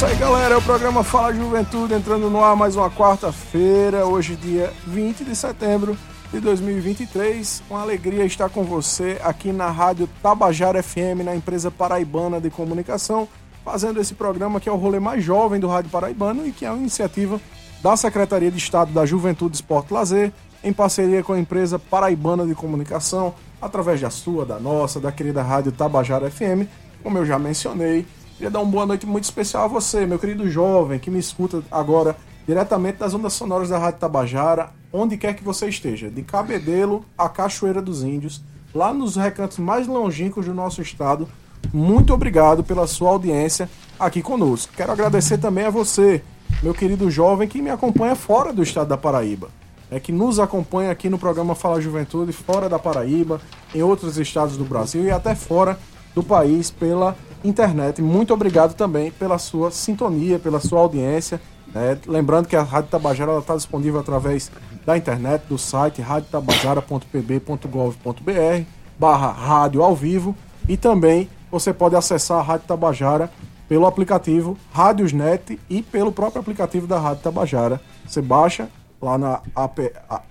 Isso aí, galera, é o programa Fala Juventude entrando no ar mais uma quarta-feira, hoje, dia 20 de setembro de 2023. Uma alegria estar com você aqui na Rádio Tabajara FM, na empresa paraibana de comunicação fazendo esse programa que é o rolê mais jovem do Rádio Paraibano e que é uma iniciativa da Secretaria de Estado da Juventude, Esporte e Lazer, em parceria com a empresa Paraibana de Comunicação, através da sua, da nossa, da querida Rádio Tabajara FM, como eu já mencionei. Queria dar uma boa noite muito especial a você, meu querido jovem, que me escuta agora diretamente das ondas sonoras da Rádio Tabajara, onde quer que você esteja, de Cabedelo a Cachoeira dos Índios, lá nos recantos mais longínquos do nosso estado, muito obrigado pela sua audiência aqui conosco. Quero agradecer também a você, meu querido jovem, que me acompanha fora do estado da Paraíba. É que nos acompanha aqui no programa Fala Juventude, fora da Paraíba, em outros estados do Brasil e até fora do país pela internet. Muito obrigado também pela sua sintonia, pela sua audiência. É, lembrando que a Rádio Tabajara está disponível através da internet, do site radiotabajara.pb.gov.br barra rádio ao vivo e também você pode acessar a Rádio Tabajara pelo aplicativo Rádiosnet e pelo próprio aplicativo da Rádio Tabajara. Você baixa lá na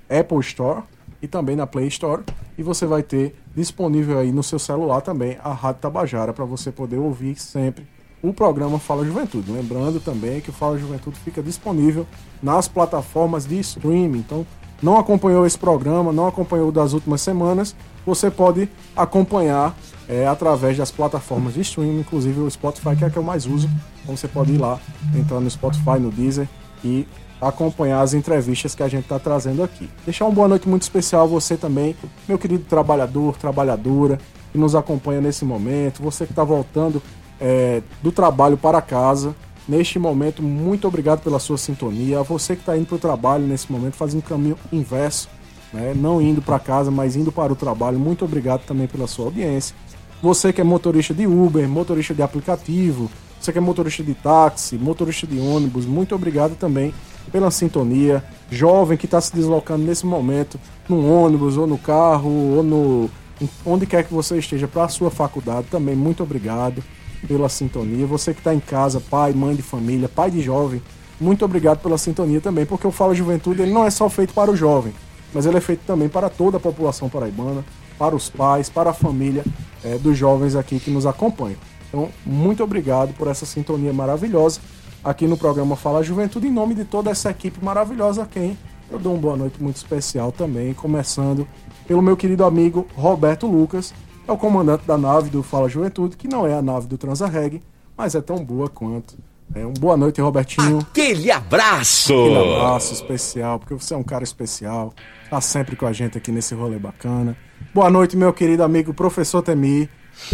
Apple Store e também na Play Store e você vai ter disponível aí no seu celular também a Rádio Tabajara para você poder ouvir sempre o programa Fala Juventude. Lembrando também que o Fala Juventude fica disponível nas plataformas de streaming. Então, não acompanhou esse programa, não acompanhou das últimas semanas, você pode acompanhar é, através das plataformas de streaming, inclusive o Spotify, que é a que eu mais uso. Então você pode ir lá, entrar no Spotify, no Deezer e acompanhar as entrevistas que a gente está trazendo aqui. Deixar uma boa noite muito especial a você também, meu querido trabalhador, trabalhadora, que nos acompanha nesse momento, você que está voltando é, do trabalho para casa. Neste momento, muito obrigado pela sua sintonia. A você que está indo para o trabalho nesse momento, fazendo caminho inverso, né? não indo para casa, mas indo para o trabalho. Muito obrigado também pela sua audiência. Você que é motorista de Uber, motorista de aplicativo, você que é motorista de táxi, motorista de ônibus, muito obrigado também pela sintonia. Jovem que está se deslocando nesse momento no ônibus ou no carro ou no onde quer que você esteja para a sua faculdade, também muito obrigado pela sintonia. Você que está em casa, pai, mãe de família, pai de jovem, muito obrigado pela sintonia também, porque o Fala Juventude ele não é só feito para o jovem, mas ele é feito também para toda a população paraibana, para os pais, para a família é, dos jovens aqui que nos acompanham. Então, muito obrigado por essa sintonia maravilhosa aqui no programa Fala Juventude, em nome de toda essa equipe maravilhosa, a quem eu dou uma boa noite muito especial também, começando pelo meu querido amigo Roberto Lucas, é o comandante da nave do Fala Juventude, que não é a nave do Transarreg, mas é tão boa quanto. É, um boa noite, Robertinho. Aquele abraço! Aquele abraço especial, porque você é um cara especial, tá sempre com a gente aqui nesse rolê bacana. Boa noite, meu querido amigo professor Temi.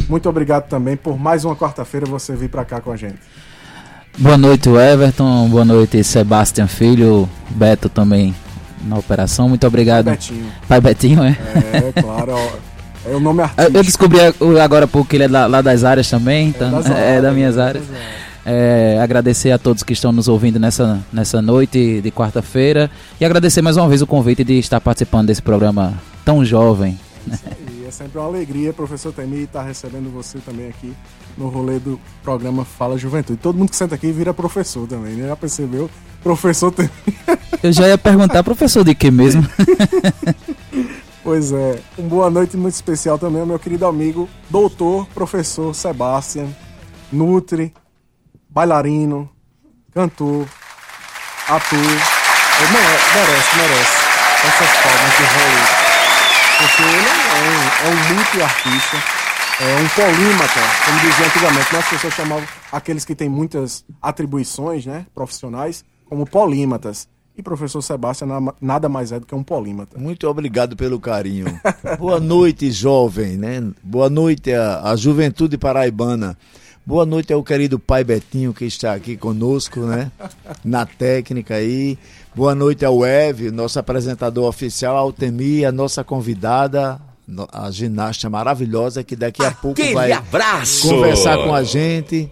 Muito obrigado também por mais uma quarta-feira você vir para cá com a gente. Boa noite, Everton. Boa noite, Sebastião Filho. Beto também na operação. Muito obrigado. Pai Betinho. Pai Betinho, é? É, claro. É o nome artístico. Eu descobri agora pouco ele é lá das áreas também. Então, é, das, é, das minhas áreas. É, agradecer a todos que estão nos ouvindo nessa, nessa noite de quarta-feira e agradecer mais uma vez o convite de estar participando desse programa tão jovem é sempre uma alegria, professor Temi, estar recebendo você também aqui no rolê do programa Fala Juventude. Todo mundo que senta aqui vira professor também, né? Já percebeu? Professor Temi. Eu já ia perguntar, professor de que mesmo? pois é. Uma boa noite muito especial também ao meu querido amigo, doutor, professor Sebastian, Nutri, bailarino, cantor, ator. Ele merece, merece essas palmas de Hollywood. Porque ele é um, é um multi-artista, é um polímata, como dizia antigamente. Né? As pessoas chamavam aqueles que têm muitas atribuições né, profissionais como polímatas. E professor Sebastião nada mais é do que um polímata. Muito obrigado pelo carinho. Boa noite, jovem, né? Boa noite à, à juventude paraibana. Boa noite ao querido pai Betinho que está aqui conosco, né? Na técnica aí. Boa noite ao Eve, nosso apresentador oficial, Altemir, a nossa convidada, a ginasta maravilhosa que daqui a pouco vai abraço. conversar com a gente,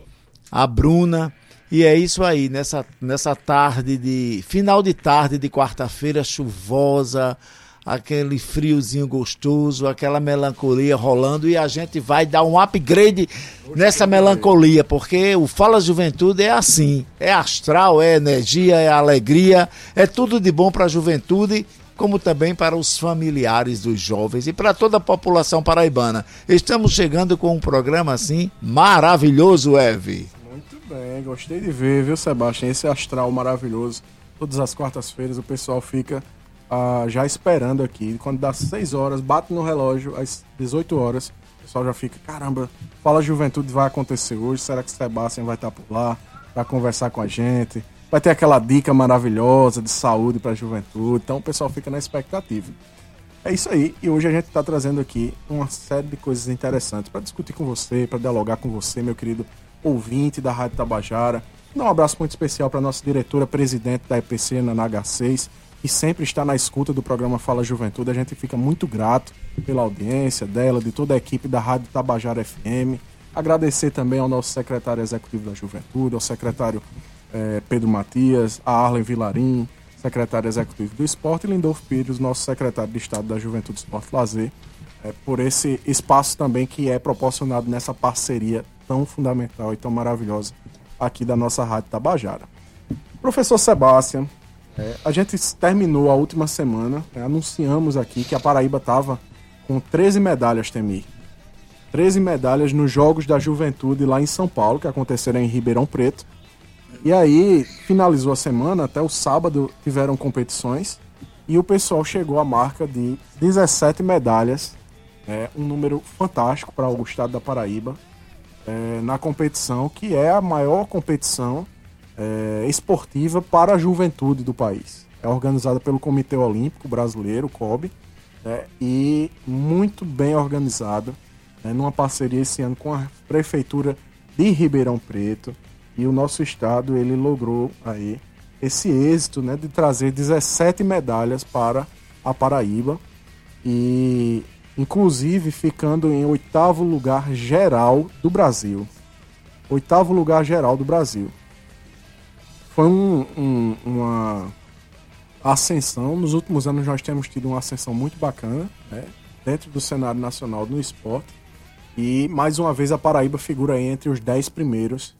a Bruna. E é isso aí, nessa, nessa tarde de. final de tarde de quarta-feira chuvosa, aquele friozinho gostoso, aquela melancolia rolando e a gente vai dar um upgrade nessa melancolia, porque o Fala Juventude é assim, é astral, é energia, é alegria, é tudo de bom para a juventude, como também para os familiares dos jovens e para toda a população paraibana. Estamos chegando com um programa assim maravilhoso, Eve. Muito bem, gostei de ver, viu, Sebastião? Esse astral maravilhoso. Todas as quartas-feiras o pessoal fica ah, já esperando aqui. Quando dá 6 horas, bate no relógio, às 18 horas, o pessoal já fica, caramba, fala juventude vai acontecer hoje, será que o Sebastião vai estar por lá para conversar com a gente? Vai ter aquela dica maravilhosa de saúde para a juventude, então o pessoal fica na expectativa. É isso aí, e hoje a gente está trazendo aqui uma série de coisas interessantes para discutir com você, para dialogar com você, meu querido ouvinte da Rádio Tabajara. Dar um abraço muito especial para nossa diretora presidente da EPC, na H6, que sempre está na escuta do programa Fala Juventude. A gente fica muito grato pela audiência dela, de toda a equipe da Rádio Tabajara FM. Agradecer também ao nosso secretário executivo da Juventude, ao secretário eh, Pedro Matias, a Arlen Vilarim, secretário executivo do Esporte, e Lindolfo Pires, nosso secretário de Estado da Juventude Esporte Lazer, eh, por esse espaço também que é proporcionado nessa parceria tão fundamental e tão maravilhosa aqui da nossa Rádio Tabajara. Professor Sebastião, é, a gente terminou a última semana, né, anunciamos aqui que a Paraíba estava com 13 medalhas, Temir. 13 medalhas nos Jogos da Juventude lá em São Paulo, que aconteceram em Ribeirão Preto. E aí, finalizou a semana, até o sábado tiveram competições, e o pessoal chegou à marca de 17 medalhas, é, um número fantástico para o estado da Paraíba, é, na competição, que é a maior competição é, esportiva para a juventude do país. É organizada pelo Comitê Olímpico Brasileiro, COB, né, e muito bem organizada, né, numa parceria esse ano com a Prefeitura de Ribeirão Preto. E o nosso estado ele logrou aí esse êxito né, de trazer 17 medalhas para a Paraíba e inclusive ficando em oitavo lugar geral do Brasil. Oitavo lugar geral do Brasil foi um, um, uma ascensão. Nos últimos anos nós temos tido uma ascensão muito bacana né, dentro do cenário nacional no esporte. E mais uma vez a Paraíba figura entre os 10 primeiros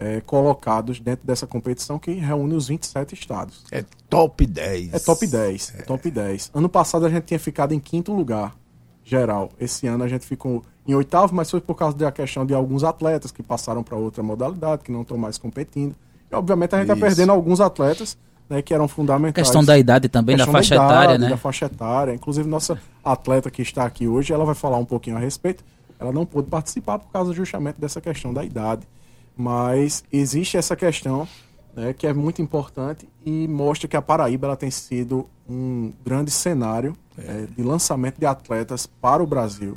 é, colocados dentro dessa competição que reúne os 27 estados. É top 10. É top 10. É. é top 10. Ano passado a gente tinha ficado em quinto lugar geral. Esse ano a gente ficou em oitavo, mas foi por causa da questão de alguns atletas que passaram para outra modalidade, que não estão mais competindo. Obviamente a gente está perdendo alguns atletas né, que eram fundamentais. Questão da idade também, da faixa da idade, etária, né? Da faixa etária. Inclusive, nossa atleta que está aqui hoje, ela vai falar um pouquinho a respeito. Ela não pôde participar por causa justamente dessa questão da idade. Mas existe essa questão né, que é muito importante e mostra que a Paraíba ela tem sido um grande cenário é. É, de lançamento de atletas para o Brasil.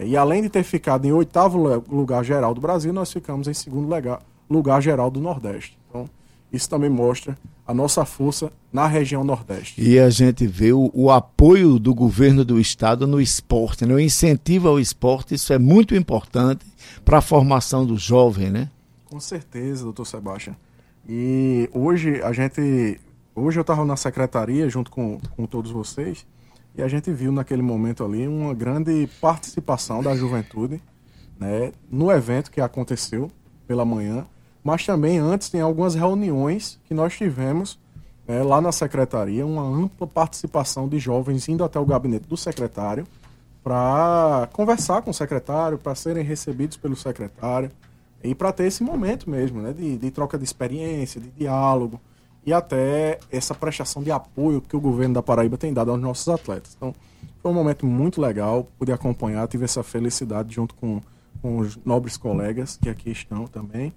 E além de ter ficado em oitavo lugar geral do Brasil, nós ficamos em segundo lugar, lugar geral do Nordeste. Então, isso também mostra a nossa força na região Nordeste. E a gente vê o, o apoio do governo do estado no esporte, né? o incentivo ao esporte, isso é muito importante para a formação do jovem, né? Com certeza, doutor Sebastião. E hoje a gente. Hoje eu estava na secretaria junto com, com todos vocês e a gente viu naquele momento ali uma grande participação da juventude né, no evento que aconteceu pela manhã mas também antes tem algumas reuniões que nós tivemos é, lá na secretaria, uma ampla participação de jovens indo até o gabinete do secretário para conversar com o secretário, para serem recebidos pelo secretário e para ter esse momento mesmo, né, de, de troca de experiência, de diálogo e até essa prestação de apoio que o governo da Paraíba tem dado aos nossos atletas. Então, foi um momento muito legal, pude acompanhar, tive essa felicidade junto com, com os nobres colegas que aqui estão também.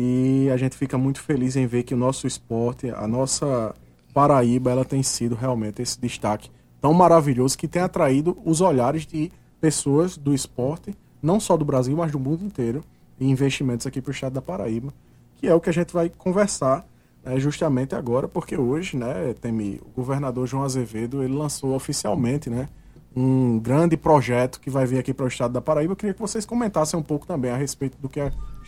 E a gente fica muito feliz em ver que o nosso esporte, a nossa Paraíba, ela tem sido realmente esse destaque tão maravilhoso que tem atraído os olhares de pessoas do esporte, não só do Brasil, mas do mundo inteiro, de investimentos aqui para o estado da Paraíba, que é o que a gente vai conversar né, justamente agora, porque hoje, né, Temi, o governador João Azevedo, ele lançou oficialmente, né, um grande projeto que vai vir aqui para o estado da Paraíba. Eu queria que vocês comentassem um pouco também a respeito do que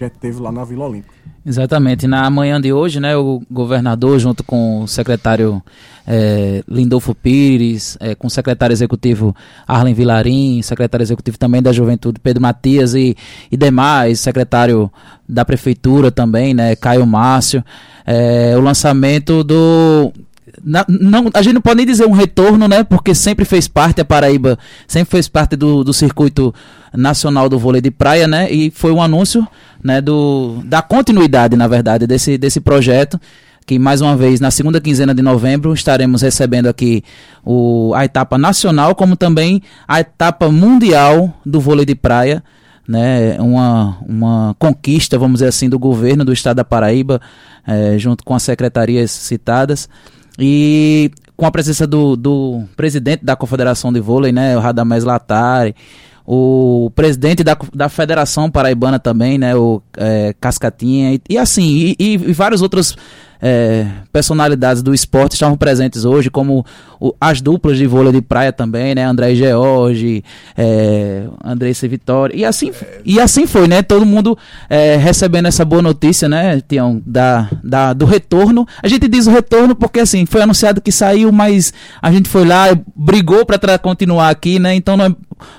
gente teve lá na Vila Olímpica. Exatamente. Na manhã de hoje, né, o governador, junto com o secretário é, Lindolfo Pires, é, com o secretário executivo Arlen Vilarim, secretário executivo também da Juventude Pedro Matias e, e demais, secretário da Prefeitura também, né, Caio Márcio, é, o lançamento do na, não, a gente não pode nem dizer um retorno, né? Porque sempre fez parte, a Paraíba sempre fez parte do, do circuito nacional do vôlei de praia, né? E foi um anúncio né, do, da continuidade, na verdade, desse, desse projeto. Que mais uma vez, na segunda quinzena de novembro, estaremos recebendo aqui o, a etapa nacional, como também a etapa mundial do vôlei de praia né, uma, uma conquista, vamos dizer assim, do governo do estado da Paraíba, é, junto com as secretarias citadas. E com a presença do, do presidente da Confederação de Vôlei, né, o Radamés Latari, o presidente da, da Federação Paraibana também, né, o é, Cascatinha, e, e assim, e, e, vários outros é, personalidades do esporte estavam presentes hoje, como o, as duplas de vôlei de praia também, né? André George, é, Andressa Vitória. E assim, e assim foi, né? Todo mundo é, recebendo essa boa notícia, né, Tião, da, da, do retorno. A gente diz o retorno porque assim, foi anunciado que saiu, mas a gente foi lá, brigou para continuar aqui, né? Então não é,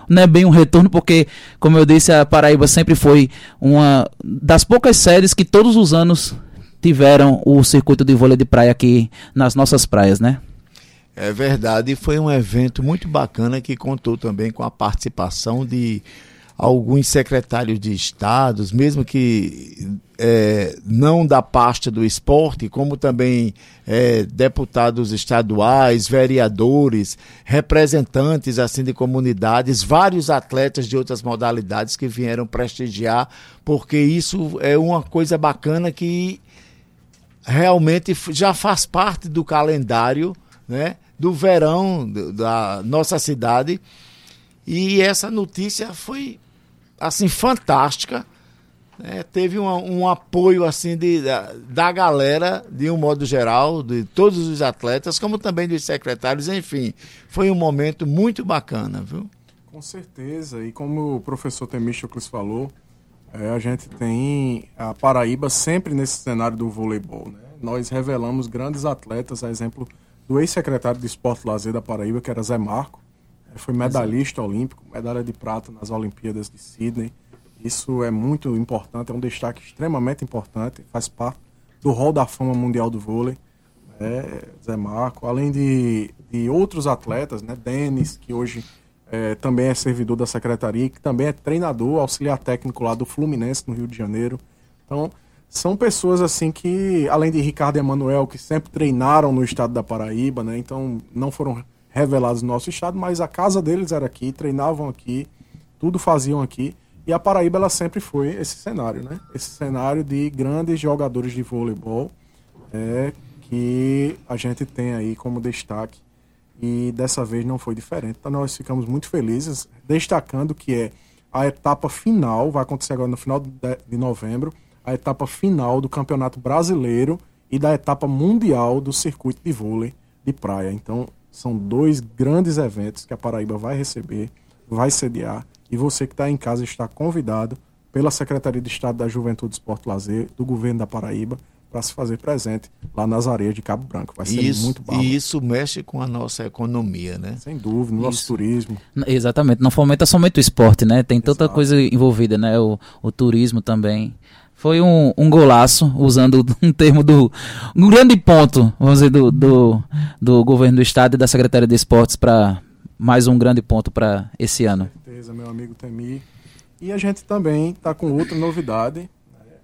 não é bem um retorno, porque, como eu disse, a Paraíba sempre foi uma das poucas séries que todos os anos tiveram o circuito de vôlei de praia aqui nas nossas praias, né? É verdade, foi um evento muito bacana que contou também com a participação de alguns secretários de estados, mesmo que é, não da pasta do esporte, como também é, deputados estaduais, vereadores, representantes assim de comunidades, vários atletas de outras modalidades que vieram prestigiar, porque isso é uma coisa bacana que realmente já faz parte do calendário né, do verão da nossa cidade. E essa notícia foi assim fantástica. Né? Teve um, apoio assim de, da, da galera, de um modo geral, de todos os atletas, como também dos secretários, enfim. Foi um momento muito bacana, viu? Com certeza. E como o professor Temístocles falou, é, a gente tem a Paraíba sempre nesse cenário do voleibol. Né? Nós revelamos grandes atletas, a exemplo do ex-secretário de Esporte e Lazer da Paraíba, que era Zé Marco. Foi medalhista olímpico, medalha de prata nas Olimpíadas de Sydney. Isso é muito importante, é um destaque extremamente importante, faz parte do rol da fama mundial do vôlei. É, Zé Marco, além de, de outros atletas, né? Denis, que hoje é, também é servidor da secretaria, que também é treinador, auxiliar técnico lá do Fluminense, no Rio de Janeiro. Então, são pessoas assim que, além de Ricardo e Emanuel, que sempre treinaram no estado da Paraíba, né? Então, não foram revelados no nosso estado, mas a casa deles era aqui, treinavam aqui, tudo faziam aqui. E a Paraíba, ela sempre foi esse cenário, né? Esse cenário de grandes jogadores de voleibol é, que a gente tem aí como destaque e dessa vez não foi diferente. Então nós ficamos muito felizes, destacando que é a etapa final, vai acontecer agora no final de novembro, a etapa final do Campeonato Brasileiro e da etapa mundial do circuito de vôlei de praia. Então são dois grandes eventos que a Paraíba vai receber, vai sediar e você que está em casa está convidado pela Secretaria de Estado da Juventude, Esporte e Lazer, do governo da Paraíba, para se fazer presente lá nas areias de Cabo Branco. Vai ser isso, muito bom. E isso mexe com a nossa economia, né? Sem dúvida, no isso. nosso turismo. Exatamente, não fomenta somente o esporte, né? Tem tanta Exato. coisa envolvida, né? O, o turismo também. Foi um, um golaço, usando um termo do. um grande ponto, vamos dizer, do, do, do governo do estado e da Secretaria de Esportes para mais um grande ponto para esse ano. Com certeza, meu amigo Temi. E a gente também está com outra novidade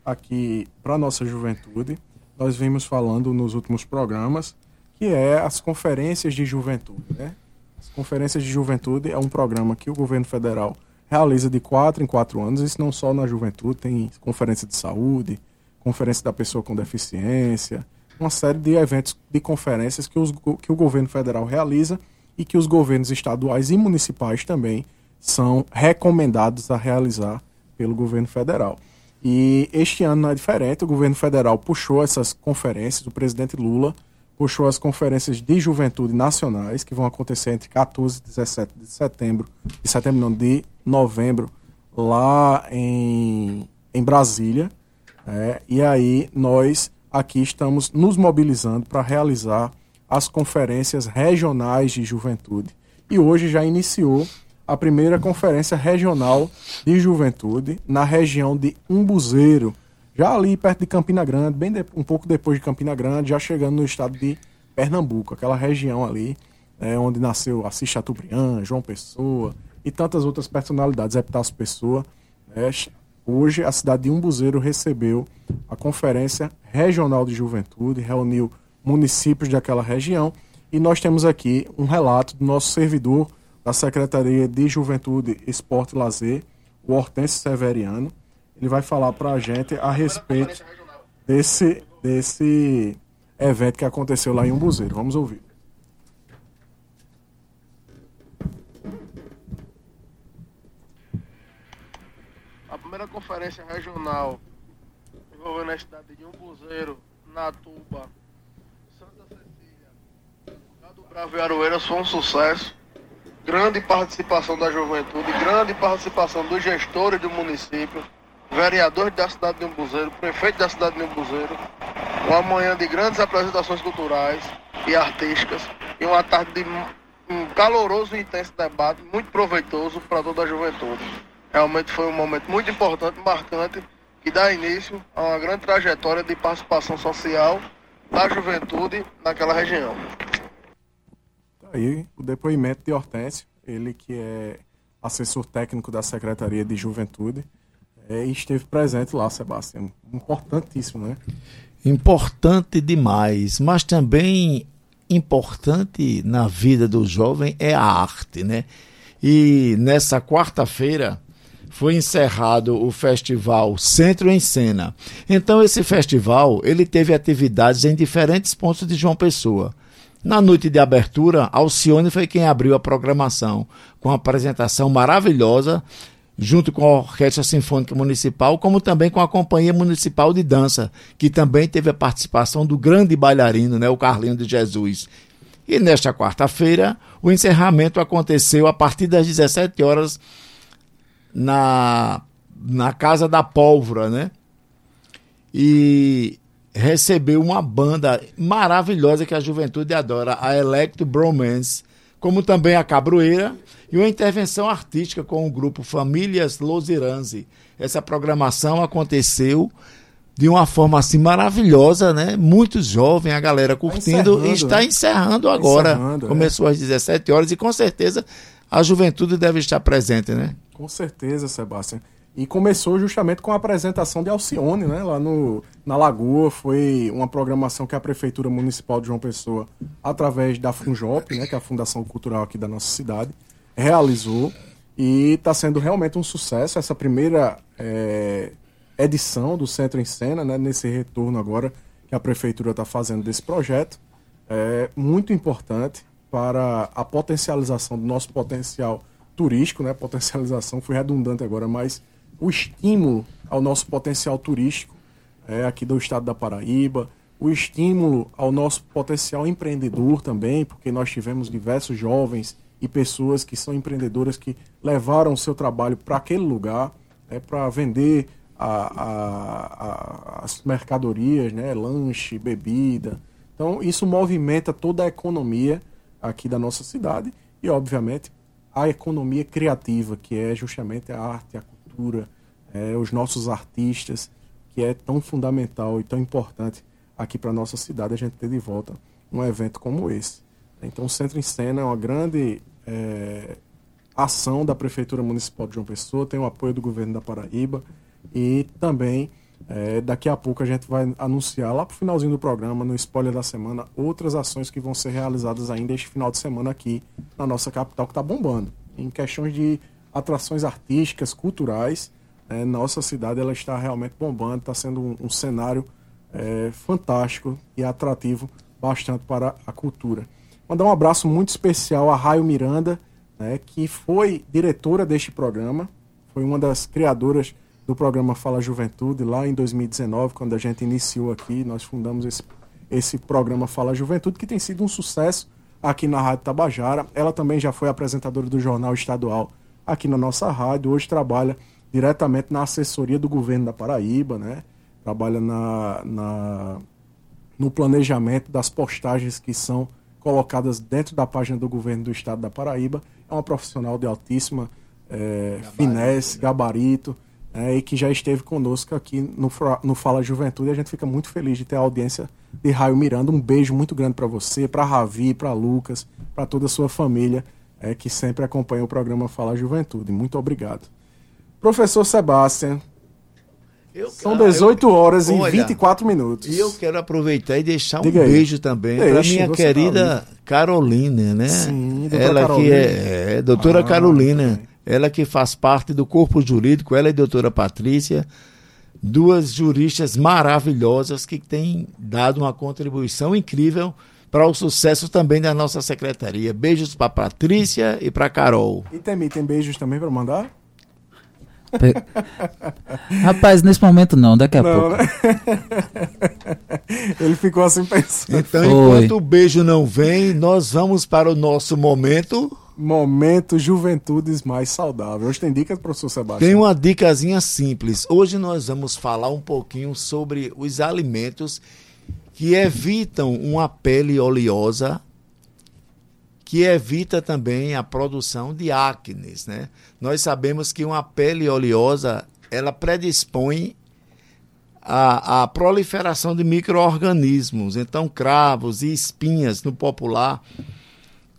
aqui para nossa juventude. Nós vimos falando nos últimos programas, que é as conferências de juventude. Né? As conferências de juventude é um programa que o governo federal realiza de quatro em quatro anos, isso não só na juventude, tem conferência de saúde, conferência da pessoa com deficiência, uma série de eventos de conferências que, os, que o governo federal realiza e que os governos estaduais e municipais também são recomendados a realizar pelo governo federal. E este ano não é diferente, o governo federal puxou essas conferências, o presidente Lula puxou as conferências de juventude nacionais, que vão acontecer entre 14 e 17 de setembro, de setembro não, de novembro, lá em, em Brasília. É, e aí nós aqui estamos nos mobilizando para realizar as conferências regionais de juventude. E hoje já iniciou a primeira conferência regional de juventude na região de Umbuzeiro, já ali perto de Campina Grande, bem de, um pouco depois de Campina Grande, já chegando no estado de Pernambuco, aquela região ali, é, onde nasceu Assis Chateaubriand, João Pessoa e tantas outras personalidades, Epitácio Pessoa. É, hoje a cidade de Umbuzeiro recebeu a Conferência Regional de Juventude, reuniu municípios daquela região e nós temos aqui um relato do nosso servidor da Secretaria de Juventude, Esporte e Lazer, o Hortense Severiano, ele vai falar para a gente a respeito desse, desse evento que aconteceu lá em Umbuzeiro. Vamos ouvir. A primeira conferência regional envolvendo a cidade de Umbuzeiro, Natuba, Santa Cecília, do Bravo e Aroeiras foi um sucesso. Grande participação da juventude, grande participação dos gestores do município vereador da cidade de Umbuzeiro, prefeito da cidade de Umbuzeiro, uma manhã de grandes apresentações culturais e artísticas e uma tarde de um caloroso e intenso debate, muito proveitoso para toda a juventude. Realmente foi um momento muito importante, marcante, que dá início a uma grande trajetória de participação social da juventude naquela região. Aí o depoimento de Hortêncio, ele que é assessor técnico da Secretaria de Juventude é, esteve presente lá, Sebastião. Importantíssimo, né? Importante demais, mas também importante na vida do jovem é a arte, né? E nessa quarta-feira foi encerrado o festival Centro em Cena. Então esse festival, ele teve atividades em diferentes pontos de João Pessoa. Na noite de abertura, Alcione foi quem abriu a programação, com uma apresentação maravilhosa junto com a Orquestra Sinfônica Municipal, como também com a Companhia Municipal de Dança, que também teve a participação do grande bailarino, né, o Carlinho de Jesus. E nesta quarta-feira, o encerramento aconteceu a partir das 17 horas na, na Casa da Pólvora, né? E recebeu uma banda maravilhosa que a juventude adora, a Electro Bromance, como também a Cabroeira e uma intervenção artística com o grupo Famílias Losiranzi. Essa programação aconteceu de uma forma assim maravilhosa, né? Muito jovem, a galera tá curtindo tá e está né? encerrando agora. Encerrando, é. Começou é. às 17 horas e com certeza a juventude deve estar presente, né? Com certeza, Sebastião. E começou justamente com a apresentação de Alcione, né? Lá no, na Lagoa. Foi uma programação que a Prefeitura Municipal de João Pessoa, através da Funjop, né? Que é a Fundação Cultural aqui da nossa cidade, realizou. E está sendo realmente um sucesso essa primeira é, edição do Centro em Cena, né? Nesse retorno agora que a Prefeitura está fazendo desse projeto. É muito importante para a potencialização do nosso potencial turístico, né? Potencialização foi redundante agora, mas o estímulo ao nosso potencial turístico é, aqui do estado da Paraíba, o estímulo ao nosso potencial empreendedor também, porque nós tivemos diversos jovens e pessoas que são empreendedoras que levaram o seu trabalho para aquele lugar, é, para vender a, a, a, as mercadorias, né, lanche, bebida. Então, isso movimenta toda a economia aqui da nossa cidade e, obviamente, a economia criativa, que é justamente a arte, a cultura, é, os nossos artistas, que é tão fundamental e tão importante aqui para a nossa cidade a gente ter de volta um evento como esse. Então, o Centro em Cena é uma grande é, ação da Prefeitura Municipal de João Pessoa, tem o apoio do governo da Paraíba e também é, daqui a pouco a gente vai anunciar lá para o finalzinho do programa, no spoiler da semana, outras ações que vão ser realizadas ainda este final de semana aqui na nossa capital, que está bombando. Em questões de atrações artísticas, culturais, é, nossa cidade ela está realmente bombando, está sendo um, um cenário é, fantástico e atrativo bastante para a cultura. Mandar um abraço muito especial a Raio Miranda, né, que foi diretora deste programa, foi uma das criadoras do programa Fala Juventude, lá em 2019, quando a gente iniciou aqui, nós fundamos esse, esse programa Fala Juventude, que tem sido um sucesso aqui na Rádio Tabajara. Ela também já foi apresentadora do Jornal Estadual aqui na nossa rádio, hoje trabalha diretamente na assessoria do governo da Paraíba, né? Trabalha na, na, no planejamento das postagens que são colocadas dentro da página do governo do estado da Paraíba. É uma profissional de altíssima é, finesse, gabarito é, e que já esteve conosco aqui no, no Fala Juventude. A gente fica muito feliz de ter a audiência de Raio Miranda. Um beijo muito grande para você, para Ravi, para Lucas, para toda a sua família é, que sempre acompanha o programa Fala Juventude. Muito obrigado. Professor Sebastião, eu, São 18 horas olha, e 24 minutos. E eu quero aproveitar e deixar Diga um aí. beijo também para minha querida tá Carolina, né? Sim, ela Carolina. que é, é doutora ah, Carolina. Ela que faz parte do corpo jurídico, ela e a doutora Patrícia, duas juristas maravilhosas que têm dado uma contribuição incrível para o sucesso também da nossa secretaria. Beijos para Patrícia e para Carol. E tem, tem beijos também para mandar? Rapaz, nesse momento não, daqui a não, pouco. Né? Ele ficou assim pensando. Então, Foi. enquanto o beijo não vem, nós vamos para o nosso momento Momento Juventudes Mais Saudável. Hoje tem dicas, professor Sebastião? Tem uma dicasinha simples. Hoje nós vamos falar um pouquinho sobre os alimentos que evitam uma pele oleosa, que evita também a produção de acne, né? Nós sabemos que uma pele oleosa, ela predispõe a, a proliferação de micro-organismos. Então, cravos e espinhas, no popular,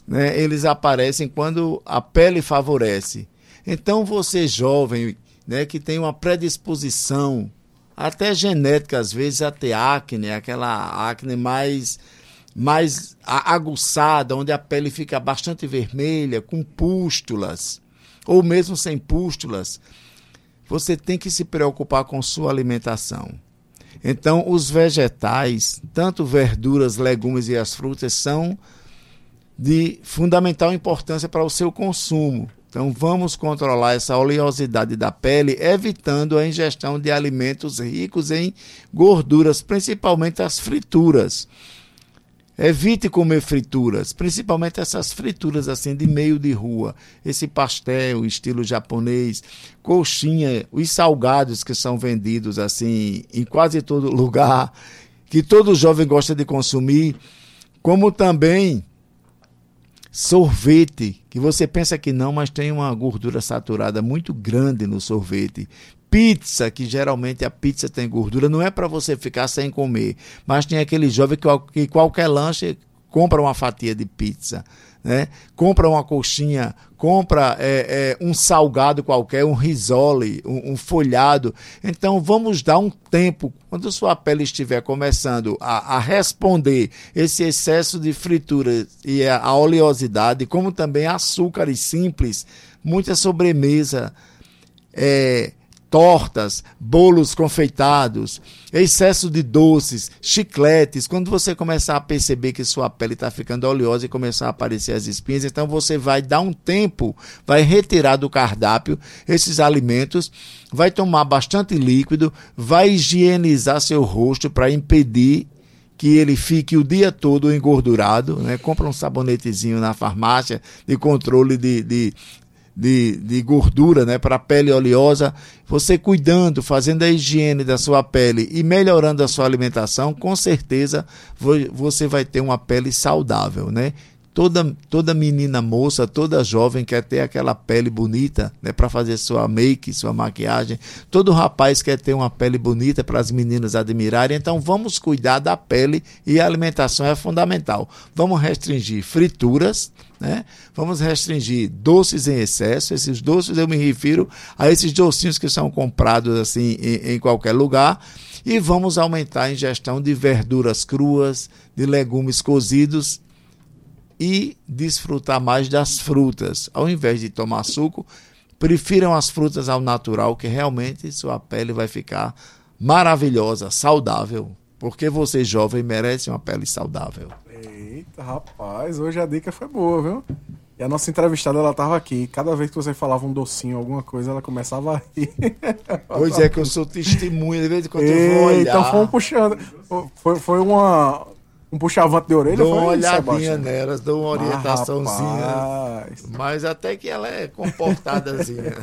né, eles aparecem quando a pele favorece. Então você jovem, né, que tem uma predisposição, até genética às vezes a ter acne, aquela acne mais mais aguçada, onde a pele fica bastante vermelha, com pústulas, ou mesmo sem pústulas, você tem que se preocupar com sua alimentação. Então, os vegetais, tanto verduras, legumes e as frutas, são de fundamental importância para o seu consumo. Então, vamos controlar essa oleosidade da pele, evitando a ingestão de alimentos ricos em gorduras, principalmente as frituras. Evite comer frituras, principalmente essas frituras assim de meio de rua. Esse pastel, estilo japonês, coxinha, os salgados que são vendidos assim em quase todo lugar, que todo jovem gosta de consumir, como também Sorvete, que você pensa que não, mas tem uma gordura saturada muito grande no sorvete. Pizza, que geralmente a pizza tem gordura, não é para você ficar sem comer, mas tem aquele jovem que, que qualquer lanche compra uma fatia de pizza né? compra uma coxinha, compra é, é, um salgado qualquer, um risole, um, um, folhado. Então vamos dar um tempo, quando sua pele estiver começando a, a responder esse excesso de fritura e a, a oleosidade, como também açúcares simples, muita sobremesa. É, tortas, bolos confeitados, excesso de doces, chicletes. Quando você começar a perceber que sua pele está ficando oleosa e começar a aparecer as espinhas, então você vai dar um tempo, vai retirar do cardápio esses alimentos, vai tomar bastante líquido, vai higienizar seu rosto para impedir que ele fique o dia todo engordurado, né? Compra um sabonetezinho na farmácia de controle de, de, de, de gordura né, para a pele oleosa, você cuidando, fazendo a higiene da sua pele e melhorando a sua alimentação, com certeza você vai ter uma pele saudável, né? Toda, toda menina moça, toda jovem quer ter aquela pele bonita, né, para fazer sua make, sua maquiagem. Todo rapaz quer ter uma pele bonita para as meninas admirarem. Então vamos cuidar da pele e a alimentação é fundamental. Vamos restringir frituras, né? Vamos restringir doces em excesso. Esses doces eu me refiro a esses docinhos que são comprados assim em, em qualquer lugar e vamos aumentar a ingestão de verduras cruas, de legumes cozidos e desfrutar mais das frutas. Ao invés de tomar suco, prefiram as frutas ao natural, que realmente sua pele vai ficar maravilhosa, saudável. Porque você, jovem, merece uma pele saudável. Eita, rapaz, hoje a dica foi boa, viu? E a nossa entrevistada, ela tava aqui. Cada vez que você falava um docinho, alguma coisa, ela começava a rir. Pois é, que eu sou testemunha, de vez em quando eu vou olhar. Então foi um puxando. Foi, foi uma, um puxavante de orelha? Dou uma isso, olhadinha Sebastião? nelas, dou uma Ah, orientaçãozinha. rapaz. mas até que ela é comportadazinha.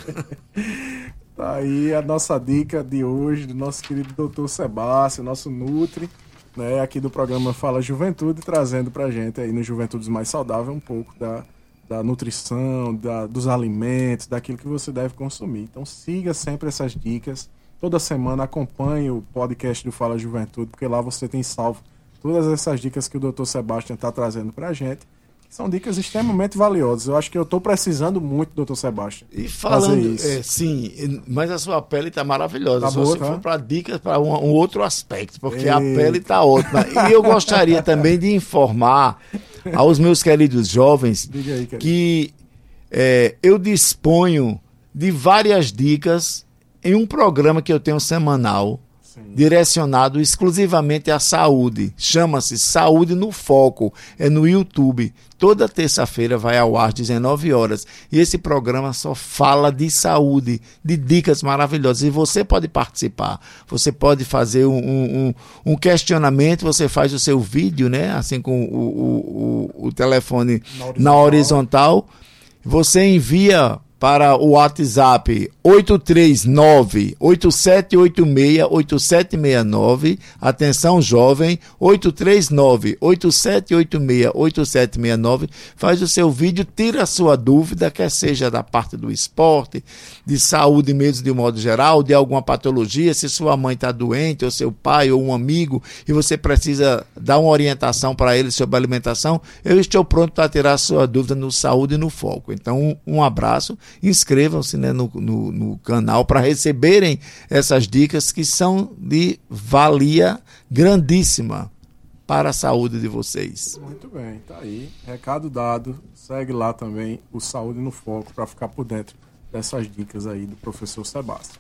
Tá aí a nossa dica de hoje do nosso querido doutor Sebastião, nosso Nutri, né, aqui do programa Fala Juventude, trazendo pra gente aí no Juventudes Mais Saudável um pouco da, da nutrição, da, dos alimentos, daquilo que você deve consumir. Então siga sempre essas dicas. Toda semana acompanhe o podcast do Fala Juventude, porque lá você tem salvo todas essas dicas que o doutor Sebastião está trazendo pra gente. São dicas extremamente valiosas. Eu acho que eu estou precisando muito, doutor Sebastião. E falando, isso. é, sim, mas a sua pele tá maravilhosa. Tá Só boa, se tá? for para dicas para um, um outro aspecto, porque a pele tá ótima. E eu gostaria também de informar aos meus queridos jovens aí, querido. que é, eu disponho de várias dicas em um programa que eu tenho semanal Sim. direcionado exclusivamente à saúde. Chama-se Saúde no Foco. É no YouTube. Toda terça-feira vai ao ar, 19 horas. E esse programa só fala de saúde, de dicas maravilhosas. E você pode participar. Você pode fazer um, um- um- questionamento, você faz o seu vídeo, né? Assim com o, o- o- o telefone Na na horizontal. Você envia para o WhatsApp 839-8786-8769. Atenção, jovem, 839-8786-8769. Faz o seu vídeo, tira a sua dúvida, quer seja da parte do esporte, de saúde mesmo de um modo geral, de alguma patologia, se sua mãe está doente, ou seu pai, ou um amigo, e você precisa dar uma orientação para ele sobre alimentação, eu estou pronto para tirar a sua dúvida no Saúde e no Foco. Então, um, um abraço, inscrevam-se né, no, no, no canal para receberem essas dicas que são de valia grandíssima para a saúde de vocês. Muito bem, tá aí. Recado dado. Segue lá também o Saúde no Foco para ficar por dentro dessas dicas aí do professor Sebastião.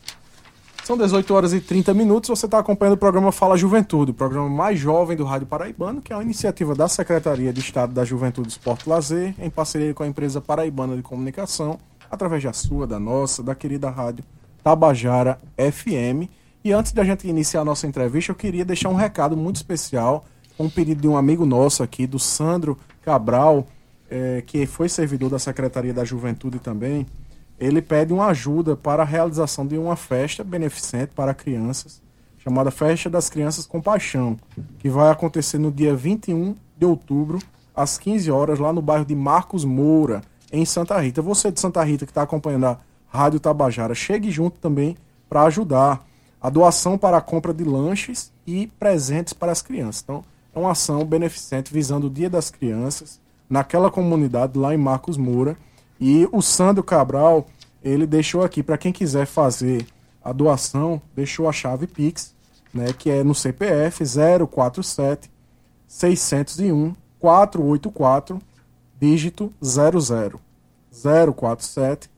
São 18 horas e 30 minutos. Você está acompanhando o programa Fala Juventude, o programa mais jovem do Rádio Paraibano, que é uma iniciativa da Secretaria de Estado da Juventude, Esporte e Lazer, em parceria com a empresa Paraibana de Comunicação, através da sua, da nossa, da querida rádio Tabajara FM. E antes da gente iniciar a nossa entrevista, eu queria deixar um recado muito especial, um pedido de um amigo nosso aqui, do Sandro Cabral, eh, que foi servidor da Secretaria da Juventude também. Ele pede uma ajuda para a realização de uma festa beneficente para crianças, chamada Festa das Crianças com Paixão, que vai acontecer no dia 21 de outubro, às 15 horas, lá no bairro de Marcos Moura, em Santa Rita. Você de Santa Rita que está acompanhando a Rádio Tabajara, chegue junto também para ajudar a doação para a compra de lanches e presentes para as crianças. Então, é uma ação beneficente visando o Dia das Crianças naquela comunidade lá em Marcos Moura. E o Sandro Cabral, ele deixou aqui para quem quiser fazer a doação, deixou a chave Pix, né, que é no CPF 047 601 484 dígito 00 047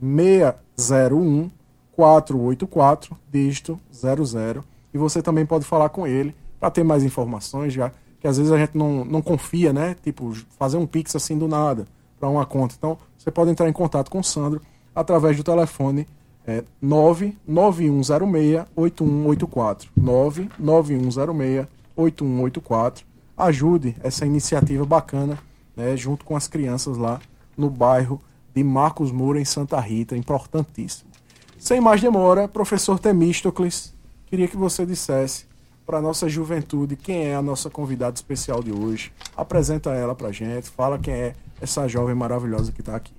601 484 dígito 00 e você também pode falar com ele para ter mais informações já que às vezes a gente não, não confia né? Tipo fazer um pix assim do nada para uma conta. Então você pode entrar em contato com o Sandro através do telefone é, 99106 8184 99106 8184 ajude essa iniciativa bacana né, junto com as crianças lá no bairro de Marcos Moura, em Santa Rita, importantíssimo. Sem mais demora, professor Temístocles, queria que você dissesse para a nossa juventude quem é a nossa convidada especial de hoje. Apresenta ela para gente, fala quem é essa jovem maravilhosa que está aqui.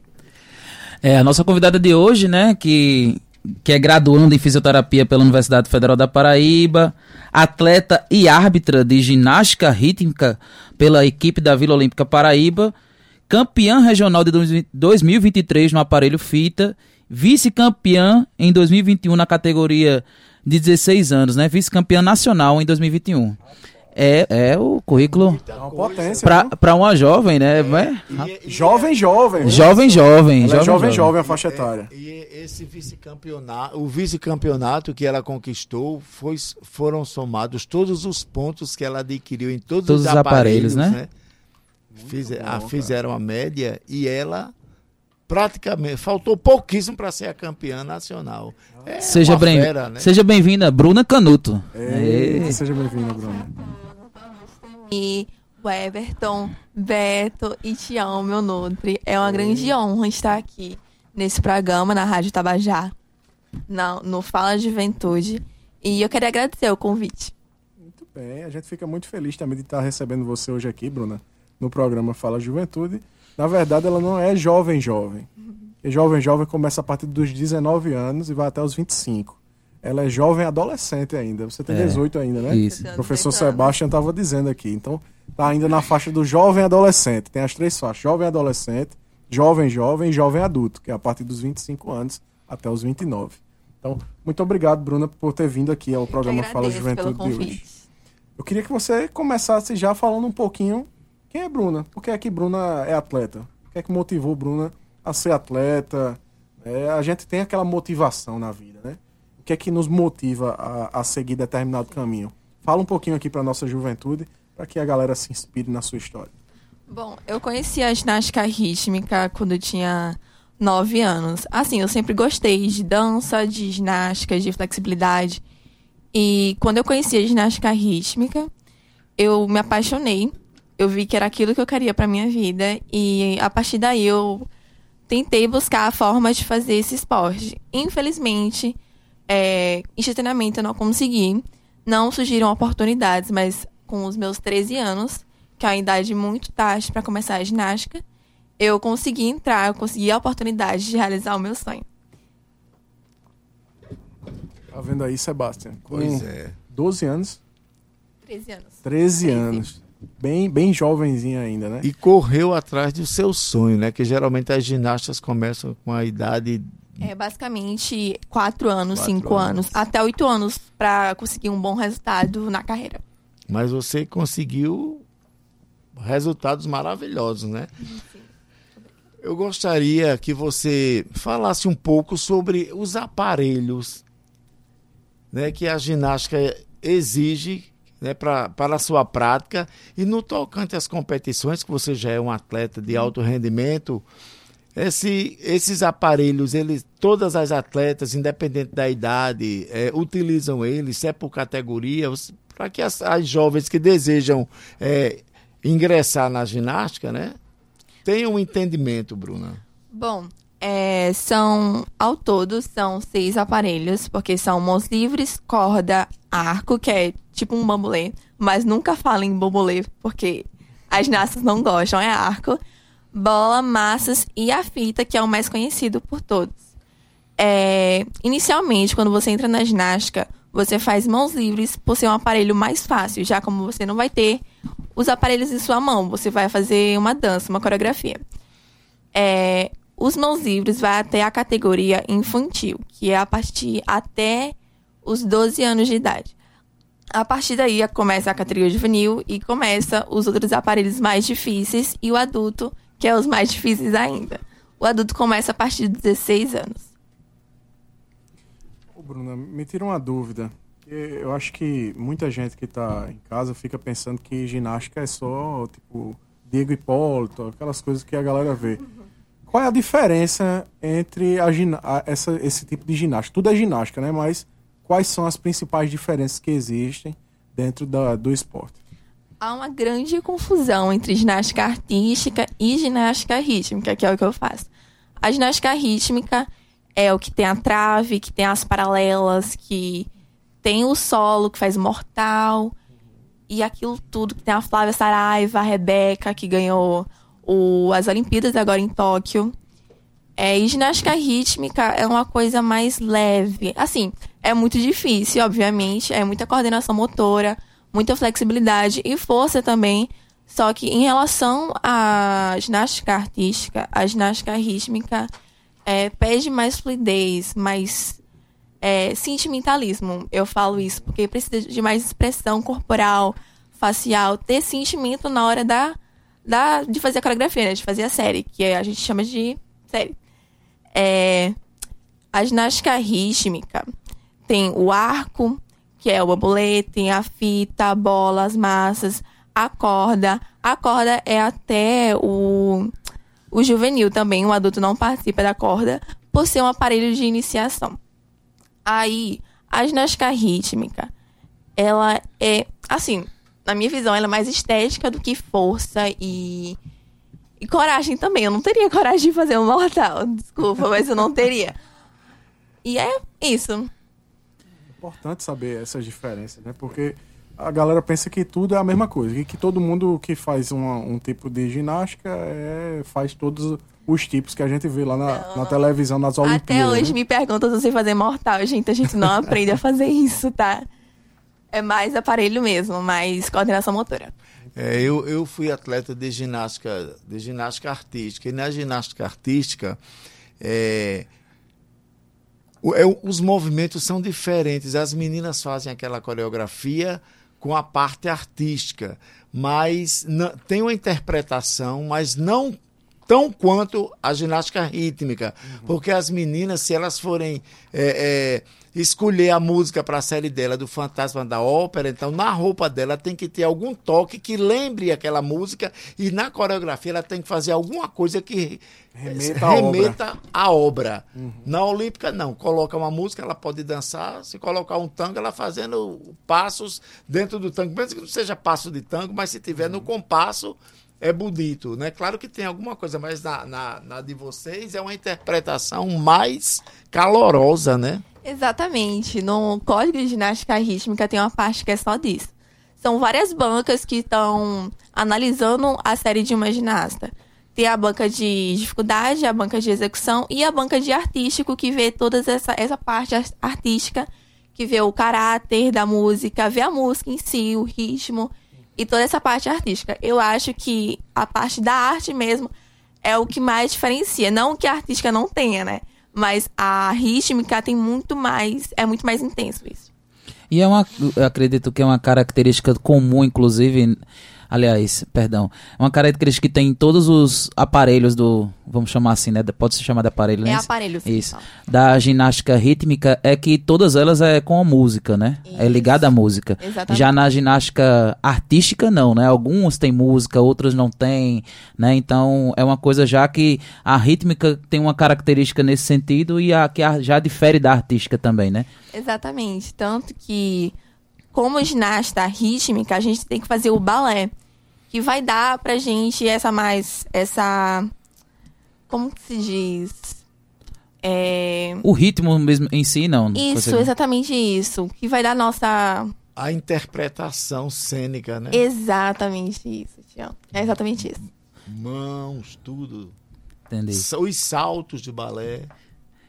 É, a nossa convidada de hoje, né, que, que é graduanda em fisioterapia pela Universidade Federal da Paraíba, atleta e árbitra de ginástica rítmica pela equipe da Vila Olímpica Paraíba, campeã regional de 2023 no aparelho fita, vice-campeã em 2021 na categoria de 16 anos, né, vice-campeã nacional em 2021. É, é o currículo É uma potência. para uma jovem, né? vai? E- e- Jovem, jovem. Jovem, jovem. Ela é jovem, jovem. jovem, a faixa etária. E esse vice-campeonato, o vice-campeonato que ela conquistou, foi, foram somados todos os pontos que ela adquiriu em todos, Todos os os aparelhos, aparelhos, né? né? Fize, bom, a, fizeram a média e ela praticamente faltou pouquíssimo para ser a campeã nacional. É seja bem, fera, né? seja bem-vinda, Bruna Canuto. É, seja bem-vinda, Bruna. E o Everton, Beto e Tião, meu Nutri. É uma grande honra estar aqui nesse programa na Rádio Tabajá, no, no Fala Juventude. E eu queria agradecer o convite. Muito bem, a gente fica muito feliz também de estar recebendo você hoje aqui, Bruna, no programa Fala Juventude. Na verdade, ela não é jovem, jovem. E jovem, jovem começa a partir dos 19 anos e vai até os 25. Ela é jovem adolescente ainda. Você tem é, 18 ainda, né? Isso. O professor Sebastião estava dizendo aqui. Então, tá ainda na faixa do jovem adolescente. Tem as três faixas: jovem adolescente, jovem jovem e jovem adulto, que é a partir dos 25 anos até os 29. Então, muito obrigado, Bruna, por ter vindo aqui ao programa Fala Juventude de hoje. Eu queria que você começasse já falando um pouquinho quem é Bruna? Por que é que Bruna é atleta? O que é que motivou Bruna a ser atleta? É, a gente tem aquela motivação na vida, né? O que é que nos motiva a, a seguir determinado caminho? Fala um pouquinho aqui para nossa juventude, para que a galera se inspire na sua história. Bom, eu conheci a ginástica rítmica quando eu tinha nove anos. Assim, eu sempre gostei de dança, de ginástica, de flexibilidade. E quando eu conheci a ginástica rítmica, eu me apaixonei eu vi que era aquilo que eu queria para minha vida e a partir daí eu tentei buscar a forma de fazer esse esporte. Infelizmente, é, treinamento eu não consegui, não surgiram oportunidades, mas com os meus 13 anos, que é uma idade muito tarde para começar a ginástica, eu consegui entrar, eu consegui a oportunidade de realizar o meu sonho. Tá vendo aí, Sebastião? Pois é. 12 anos? 13 anos. 13 anos bem, bem jovenzinha ainda, né? E correu atrás do seu sonho, né? Que geralmente as ginastas começam com a idade. É basicamente quatro anos, quatro cinco anos. anos, até oito anos para conseguir um bom resultado na carreira. Mas você conseguiu resultados maravilhosos, né? Sim. Eu gostaria que você falasse um pouco sobre os aparelhos né, que a ginástica exige né, pra, para a sua prática. E no tocante às competições, que você já é um atleta de alto rendimento, esse, esses aparelhos, eles, todas as atletas, independente da idade, é, utilizam eles, se é por categoria, para que as, as, jovens que desejam é, ingressar na ginástica, né, tenham um entendimento, Bruna. Bom, é, são, ao todo, são seis aparelhos, porque são mãos livres, corda, arco, que é tipo um bambolê, mas nunca fala em bambolê, porque as naças não gostam, é arco, bola, massas e a fita, que é o mais conhecido por todos. É, inicialmente, quando você entra na ginástica, você faz mãos livres por ser um aparelho mais fácil, já como você não vai ter os aparelhos em sua mão, você vai fazer uma dança, uma coreografia. É, os mãos livres vai até a categoria infantil, que é a partir até os 12 anos de idade. A partir daí começa a categoria juvenil e começa os outros aparelhos mais difíceis e o adulto, que é os mais difíceis ainda. O adulto começa a partir de 16 anos. Ô, Bruna, me tira uma dúvida. Eu acho que muita gente que está em casa fica pensando que ginástica é só, tipo, Diego Hipólito, aquelas coisas que a galera vê. Qual é a diferença entre a, a, essa, esse tipo de ginástica? Tudo é ginástica, né? Mas quais são as principais diferenças que existem dentro da, do esporte? Há uma grande confusão entre ginástica artística e ginástica rítmica, que é o que eu faço. A ginástica rítmica é o que tem a trave, que tem as paralelas, que tem o solo, que faz mortal, e aquilo tudo, que tem a Flávia Saraiva, a Rebeca, que ganhou o, as Olimpíadas agora em Tóquio. É, e ginástica rítmica é uma coisa mais leve. Assim, é muito difícil, obviamente. É muita coordenação motora, muita flexibilidade e força também. Só que em relação à ginástica artística, a ginástica rítmica é, pede mais fluidez, mais é, sentimentalismo. Eu falo isso porque precisa de mais expressão corporal, facial, ter sentimento na hora da da, de fazer a coreografia, né? De fazer a série, que a gente chama de série. É, a ginástica rítmica tem o arco, que é o bambolê, tem a fita, a bola, as massas, a corda. A corda é até o, o juvenil também, o adulto não participa da corda, por ser um aparelho de iniciação. Aí, a ginástica rítmica, ela é, assim, na minha visão, ela é mais estética do que força e, e coragem também. Eu não teria coragem de fazer um mortal, desculpa, mas eu não teria. E é isso. Importante saber essas diferenças, né? Porque a galera pensa que tudo é a mesma coisa, que, que todo mundo que faz uma, um tipo de ginástica é, faz todos os tipos que a gente vê lá na, na televisão, nas Olimpíadas. Até hoje né? me perguntam se eu sei fazer mortal. Gente, a gente não aprende a fazer isso, tá? É mais aparelho mesmo, mais coordenação motora. É, eu, eu fui atleta de ginástica, de ginástica artística. E na ginástica artística, é, o- é, os movimentos são diferentes. As meninas fazem aquela coreografia com a parte artística, mas tem uma interpretação, mas não tão quanto a ginástica rítmica. Porque as meninas, se elas forem é, é, escolher a música para a série dela do Fantasma da Ópera, então na roupa dela tem que ter algum toque que lembre aquela música e na coreografia ela tem que fazer alguma coisa que Remeta à remeta à obra. Na Olímpica, não. Coloca uma música, ela pode dançar. Se colocar um tango, ela fazendo passos dentro do tango. Mesmo que não seja passo de tango, mas se tiver no compasso, é bonito. Né? Claro que tem alguma coisa, mas na, na, na de vocês é uma interpretação mais calorosa, né? Exatamente. No Código de Ginástica Rítmica tem uma parte que é só disso. São várias bancas que estão analisando a série de uma ginasta. Tem a banca de dificuldade, a banca de execução e a banca de artístico, que vê toda essa, essa parte ar- artística, que vê o caráter da música, vê a música em si, o ritmo e toda essa parte artística. Eu acho que a parte da arte mesmo é o que mais diferencia. Não que a artística não tenha, né? Mas a rítmica tem muito mais, é muito mais intenso isso. E é uma, acredito que é uma característica comum, inclusive, aliás, perdão, é uma característica que tem em todos os aparelhos do, vamos chamar assim, né? Pode se chamar de aparelho, né? É aparelho, sim, Isso. Da ginástica rítmica é que todas elas é com a música, né? É Isso. ligada à música. Exatamente. Já na ginástica artística não, né? Alguns têm música, outros não têm, né? Então é uma coisa já que a rítmica tem uma característica nesse sentido e a que a- já difere da artística também, né? Exatamente. Tanto que, como ginasta rítmica, a gente tem que fazer o balé. Que vai dar pra gente essa mais. Essa. Como que se diz? É. O ritmo mesmo em si não. Isso, Você- exatamente isso. Que vai dar nossa. A interpretação cênica, né? Exatamente isso, Tião. É exatamente isso. Mãos, tudo. Entendi. Os saltos de balé.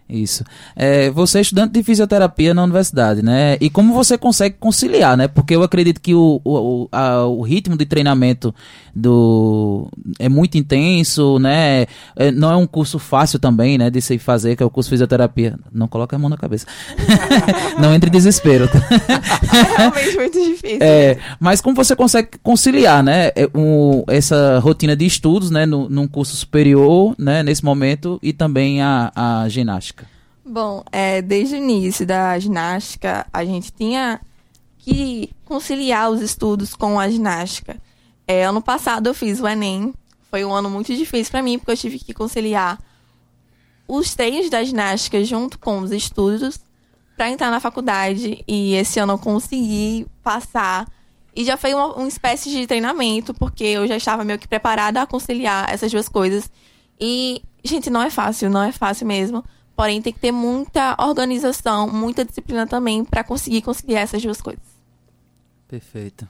Isso. É, você é estudante de fisioterapia na universidade, né? E como você consegue conciliar, né? Porque eu acredito que o, o, a- o ritmo de treinamento do é muito intenso, né? É, não é um curso fácil também, né? De se fazer, que é o curso de fisioterapia. Não coloca a mão na cabeça. não entre em desespero. É realmente muito difícil. É, mas como você consegue conciliar, né, é, um- essa rotina de estudos, né, no, num curso superior, né, nesse momento e também a, a ginástica? Bom, é, desde o início da ginástica, a gente tinha que conciliar os estudos com a ginástica. É, ano passado eu fiz o Enem. Foi um ano muito difícil para mim, porque eu tive que conciliar os treinos da ginástica junto com os estudos para entrar na faculdade. E esse ano eu consegui passar. E já foi uma, uma espécie de treinamento, porque eu já estava meio que preparada a conciliar essas duas coisas. E, gente, não é fácil, não é fácil mesmo. Porém, tem que ter muita organização, muita disciplina também para conseguir conciliar essas duas coisas. Perfeito.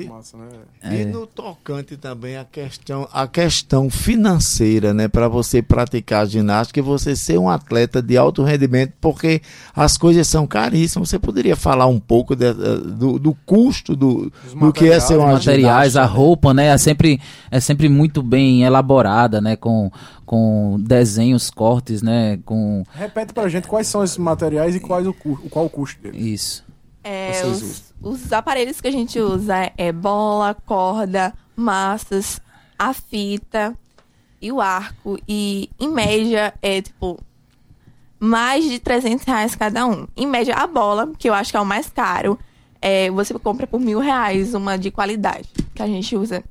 E- Massa, né? E no tocante também a questão, a questão financeira, né, para você praticar ginástica e você ser um atleta de alto rendimento, porque as coisas são caríssimas. Você poderia falar um pouco de- eh, do, do custo do, do que é ser uma materiais, ginasta, a né? roupa, né? É sempre, é sempre muito bem elaborada, né? Com, com desenhos, cortes, né? Com Repete pra gente quais são esses materiais e quais o, qual o custo deles. isso. É, os, os aparelhos que a gente usa é bola, corda, massas, a fita e o arco. E, em média, é tipo mais de 300 reais cada um. Em média, a bola, que eu acho que é o mais caro, é, você compra por mil reais uma de qualidade que a gente usa.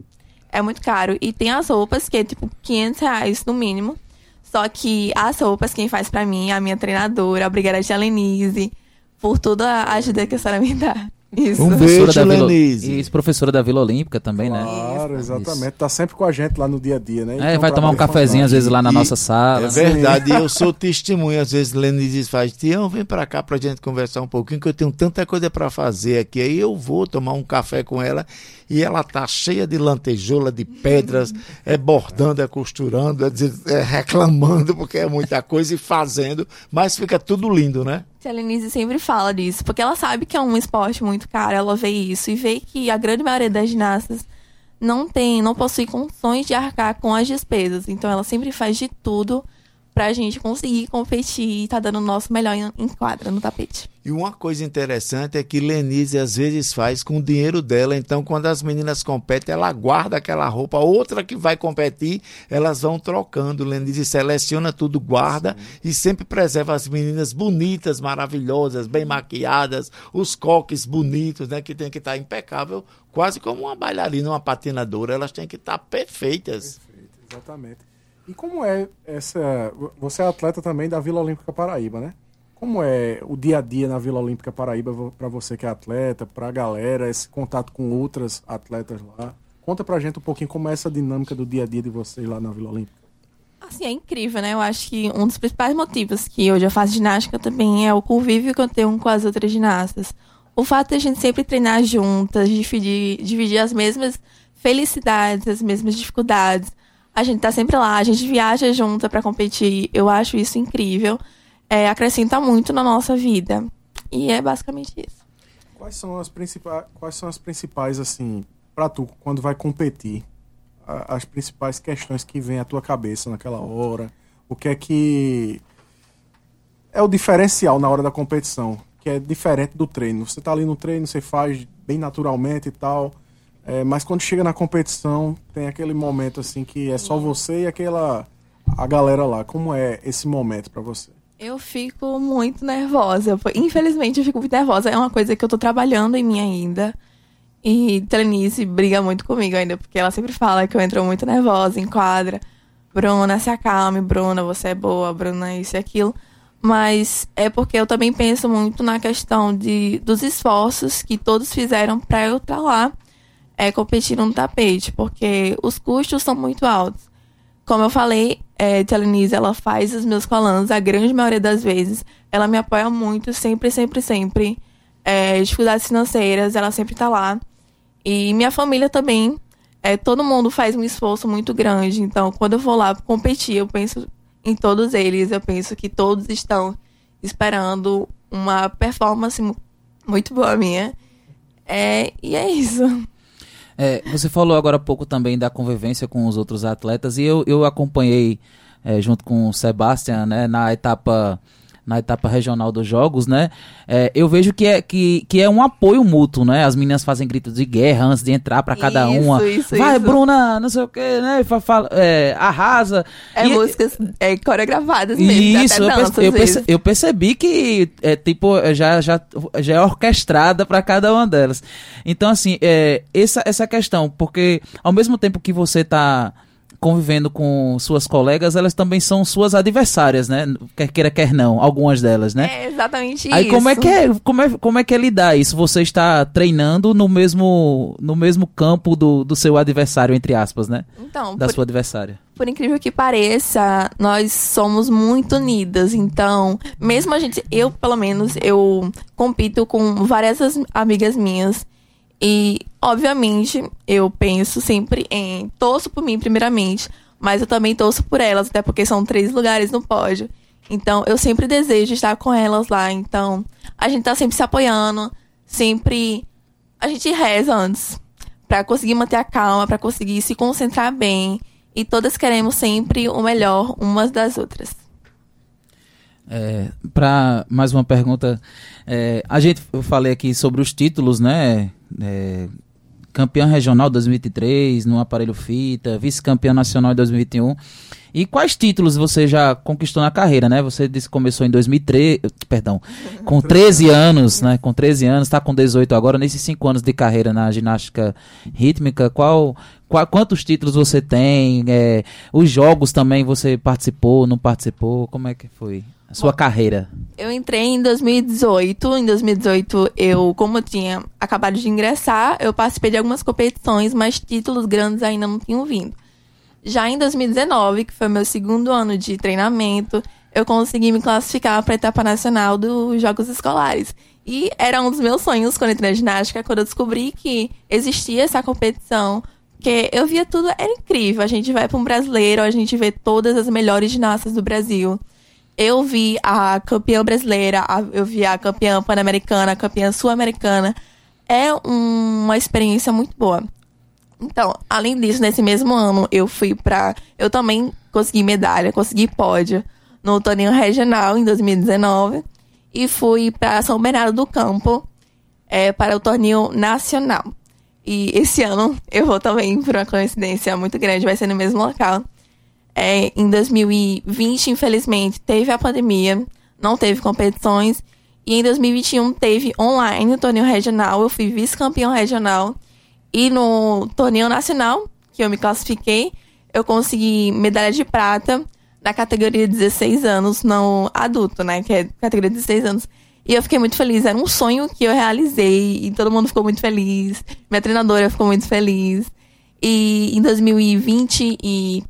É muito caro. E tem as roupas que é tipo 500 reais no mínimo. Só que as roupas quem faz pra mim é a minha treinadora, a Brigada de Alenise, por toda a ajuda que a senhora me dá. Isso. Um Professora beijo, da Vila, Lenise. isso, professora da Vila Olímpica também, né? Claro, Isso. exatamente. Tá sempre com a gente lá no dia a dia, né? É, Então, vai tomar um cafezinho às vezes lá na E- nossa sala. É verdade, eu sou testemunha. Às vezes Lenise faz, Tião, vem pra cá pra gente conversar um pouquinho, que eu tenho tanta coisa pra fazer aqui. Aí eu vou tomar um café com ela e ela tá cheia de lantejoula, de pedras, é bordando, é costurando, é, é reclamando, porque é muita coisa e fazendo, mas fica tudo lindo, né? A Lenise sempre fala disso, porque ela sabe que é um esporte muito caro, ela vê isso e vê que a grande maioria das ginastas não tem, não possui condições de arcar com as despesas. Então ela sempre faz de tudo pra gente conseguir competir e tá dando o nosso melhor em, em quadra, no tapete. E uma coisa interessante é que Lenise às vezes faz com o dinheiro dela, então quando as meninas competem, ela guarda aquela roupa, outra que vai competir, elas vão trocando. Lenise seleciona tudo, guarda e sempre preserva as meninas bonitas, maravilhosas, bem maquiadas, os coques bonitos, né, que tem que estar impecável, quase como uma bailarina, uma patinadora, elas têm que estar perfeitas. Exatamente. E como é essa. Você é atleta também da Vila Olímpica Paraíba, né? Como é o dia a dia na Vila Olímpica Paraíba para você que é atleta, pra galera, esse contato com outras atletas lá? Conta pra gente um pouquinho como é essa dinâmica do dia a dia de vocês lá na Vila Olímpica. Assim, é incrível, né? Eu acho que um dos principais motivos que hoje eu faço ginástica também é o convívio que eu tenho com as outras ginastas. O fato de a gente sempre treinar juntas, dividir, dividir as mesmas felicidades, as mesmas dificuldades. A gente tá sempre lá, a gente viaja junta para competir. Eu acho isso incrível. É, acrescenta muito na nossa vida. E é basicamente isso. Quais são as principais, quais são as principais assim, pra tu quando vai competir? As principais questões que vêm à tua cabeça naquela hora? O que é que é o diferencial na hora da competição, que é diferente do treino. Você tá ali no treino, você faz bem naturalmente e tal, é, mas quando chega na competição, tem aquele momento assim que é só você e aquela a galera lá. Como é esse momento pra você? Eu fico muito nervosa. Infelizmente, eu fico muito nervosa. É uma coisa que eu tô trabalhando em mim ainda. E Telenice briga muito comigo ainda, porque ela sempre fala que eu entro muito nervosa em quadra. Bruna, se acalme, Bruna, você é boa, Bruna, isso e aquilo. Mas é porque eu também penso muito na questão de, dos esforços que todos fizeram pra eu estar lá é, competindo no tapete, porque os custos são muito altos. Como eu falei, é, Tia Lenise, ela faz os meus colãs a grande maioria das vezes. Ela me apoia muito, sempre, sempre, sempre. É, dificuldades financeiras, ela sempre tá lá. E minha família também. É, todo mundo faz um esforço muito grande. Então, quando eu vou lá competir, eu penso em todos eles. Eu penso que todos estão esperando uma performance mu- muito boa minha. É, e é isso. É, você falou agora há pouco também da convivência com os outros atletas e eu, eu acompanhei é, junto com o Sebastian né, na etapa na etapa regional dos jogos, né? É, eu vejo que é, que, que é um apoio mútuo, né? As meninas fazem gritos de guerra antes de entrar pra cada Isso, uma. isso, Vai, isso. Bruna, não sei o que, né? Fa- fala- é, arrasa. É E- músicas é, coreografadas mesmo. isso, eu, dança, perce- às eu, perce- eu percebi que é tipo já, já, já é orquestrada para cada uma delas. Então assim, é, essa essa questão, porque ao mesmo tempo que você tá convivendo com suas colegas, elas também são suas adversárias, né? Quer queira quer não, algumas delas, né? É exatamente Aí isso. como é que é, como é, como é que é lidar isso? Você está treinando no mesmo no mesmo campo do, do seu adversário entre aspas, né? Então, Da por, sua adversária. por incrível que pareça, nós somos muito unidas. Então, mesmo a gente, eu pelo menos, eu compito com várias as- amigas minhas. E, obviamente, eu penso sempre em. Torço por mim, primeiramente. Mas eu também torço por elas, até porque são três lugares no pódio. Então, eu sempre desejo estar com elas lá. Então, a gente tá sempre se apoiando. Sempre. A gente reza antes. Pra conseguir manter a calma, pra conseguir se concentrar bem. E todas queremos sempre o melhor umas das outras. É, para mais uma pergunta, é, a gente eu falei aqui sobre os títulos, né? É, campeão regional 2023 no aparelho fita, vice-campeão nacional em 2021. E quais títulos você já conquistou na carreira, né? Você disse que começou em 2003, perdão, com 13 anos, né? Com 13 anos, está com 18 agora, nesses 5 anos de carreira na ginástica rítmica, qual, qual quantos títulos você tem? É, os jogos também você participou, não participou? Como é que foi? Sua Bom, carreira? Eu entrei em 2018. Em 2018, eu, como eu tinha acabado de ingressar, eu participei de algumas competições, mas títulos grandes ainda não tinham vindo. Já em 2019, que foi meu segundo ano de treinamento, eu consegui me classificar para a etapa nacional dos Jogos Escolares. E era um dos meus sonhos quando entrei na ginástica, quando eu descobri que existia essa competição. Porque eu via tudo, era incrível. A gente vai para um brasileiro, a gente vê todas as melhores ginastas do Brasil eu vi a campeã brasileira, a, eu vi a campeã pan-americana, a campeã sul-americana. É um, uma experiência muito boa. Então, além disso, nesse mesmo ano, eu fui pra. Eu também consegui medalha, consegui pódio no torneio regional em 2019. E fui para São Bernardo do Campo é, para o torneio nacional. E esse ano eu vou também, por uma coincidência muito grande, vai ser no mesmo local. É, em 2020, infelizmente, teve a pandemia, não teve competições. E em 2021 teve online o torneio regional. Eu fui vice-campeão regional. E no torneio nacional, que eu me classifiquei, eu consegui medalha de prata na categoria 16 anos, não adulto, né? Que é categoria 16 anos. E eu fiquei muito feliz. Era um sonho que eu realizei e todo mundo ficou muito feliz. Minha treinadora ficou muito feliz. E em 2020 e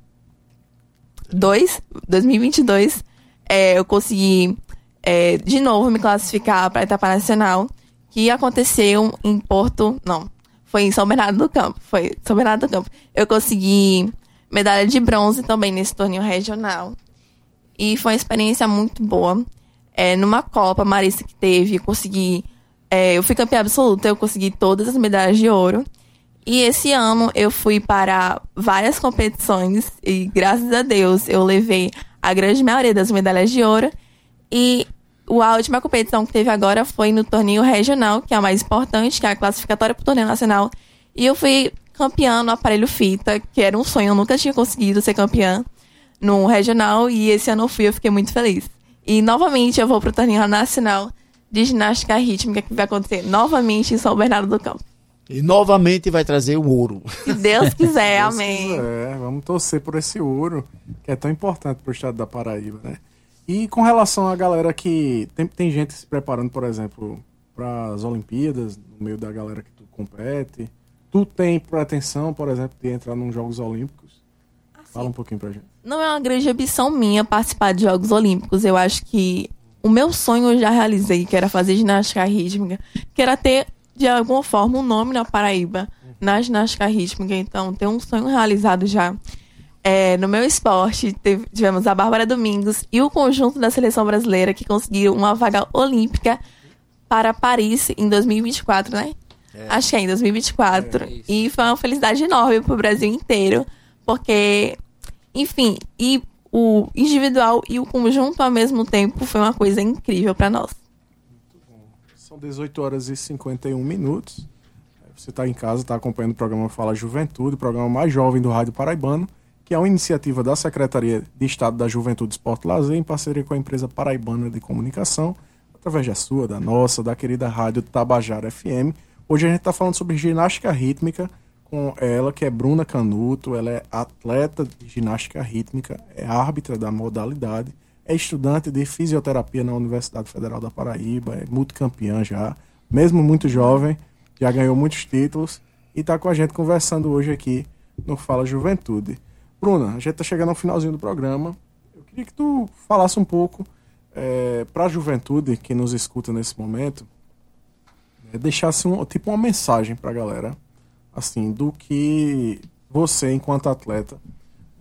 2022, 2022 é, eu consegui é, de novo me classificar para a etapa nacional, que aconteceu em Porto. Não, foi em São Bernardo do Campo. Foi São Bernardo do Campo. Eu consegui medalha de bronze também nesse torneio regional. E foi uma experiência muito boa. É, numa Copa Marista que teve, eu consegui. É, eu fui campeã absoluta, eu consegui todas as medalhas de ouro. E esse ano eu fui para várias competições e graças a Deus eu levei a grande maioria das medalhas de ouro. E a última competição que teve agora foi no torneio regional, que é a mais importante, que é a classificatória para o torneio nacional. E eu fui campeã no aparelho fita, que era um sonho, eu nunca tinha conseguido ser campeã no regional e esse ano eu fui, eu fiquei muito feliz. E novamente eu vou para o torneio nacional de ginástica rítmica que vai acontecer novamente em São Bernardo do Campo. E novamente vai trazer o ouro. Se Deus quiser, Deus amém. Quiser, vamos torcer por esse ouro, que é tão importante para o estado da Paraíba, né? E com relação à galera que. Tem, tem gente se preparando, por exemplo, para as Olimpíadas, no meio da galera que tu compete. Tu tem pretensão, por exemplo, de entrar nos Jogos Olímpicos? Assim, Fala um pouquinho pra gente. Não é uma grande ambição minha participar de Jogos Olímpicos. Eu acho que o meu sonho eu já realizei, que era fazer ginástica rítmica, que era ter de alguma forma, um nome na Paraíba, na ginástica rítmica. Então, tem um sonho realizado já. É, no meu esporte, teve, tivemos a Bárbara Domingos e o conjunto da seleção brasileira que conseguiu uma vaga olímpica para Paris em 2024, né? É. Acho que é em 2024. É e foi uma felicidade enorme para o Brasil inteiro, porque, enfim, e o individual e o conjunto ao mesmo tempo foi uma coisa incrível para nós. São 18 horas e 51 minutos. Você está em casa, está acompanhando o programa Fala Juventude, o programa mais jovem do Rádio Paraibano, que é uma iniciativa da Secretaria de Estado da Juventude, Esporte e Lazer, em parceria com a empresa Paraibana de Comunicação, através da sua, da nossa, da querida Rádio Tabajara FM. Hoje a gente está falando sobre ginástica rítmica com ela, que é Bruna Canuto. Ela é atleta de ginástica rítmica, é árbitra da modalidade é estudante de fisioterapia na Universidade Federal da Paraíba, é multicampeã já, mesmo muito jovem, já ganhou muitos títulos e está com a gente conversando hoje aqui no Fala Juventude. Bruna, a gente está chegando ao finalzinho do programa. Eu queria que tu falasse um pouco é, para a juventude que nos escuta nesse momento, é, deixasse um, tipo uma mensagem para a galera, assim, do que você, enquanto atleta,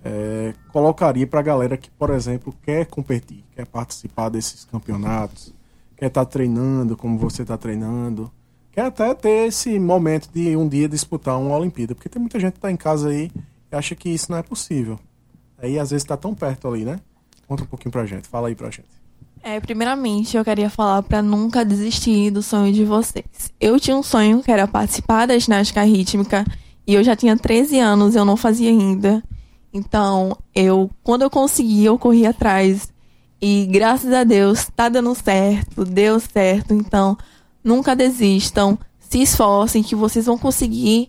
é, colocaria para a galera que, por exemplo, quer competir, quer participar desses campeonatos, quer estar tá treinando como você está treinando, quer até ter esse momento de um dia disputar uma Olimpíada, porque tem muita gente que está em casa aí e acha que isso não é possível. Aí às vezes está tão perto ali, né? Conta um pouquinho pra gente, fala aí pra gente. É, primeiramente eu queria falar para nunca desistir do sonho de vocês. Eu tinha um sonho que era participar da ginástica rítmica e eu já tinha 13 anos, eu não fazia ainda. Então, eu, quando eu consegui, eu corri atrás. E graças a Deus, tá dando certo, deu certo. Então, nunca desistam, se esforcem, que vocês vão conseguir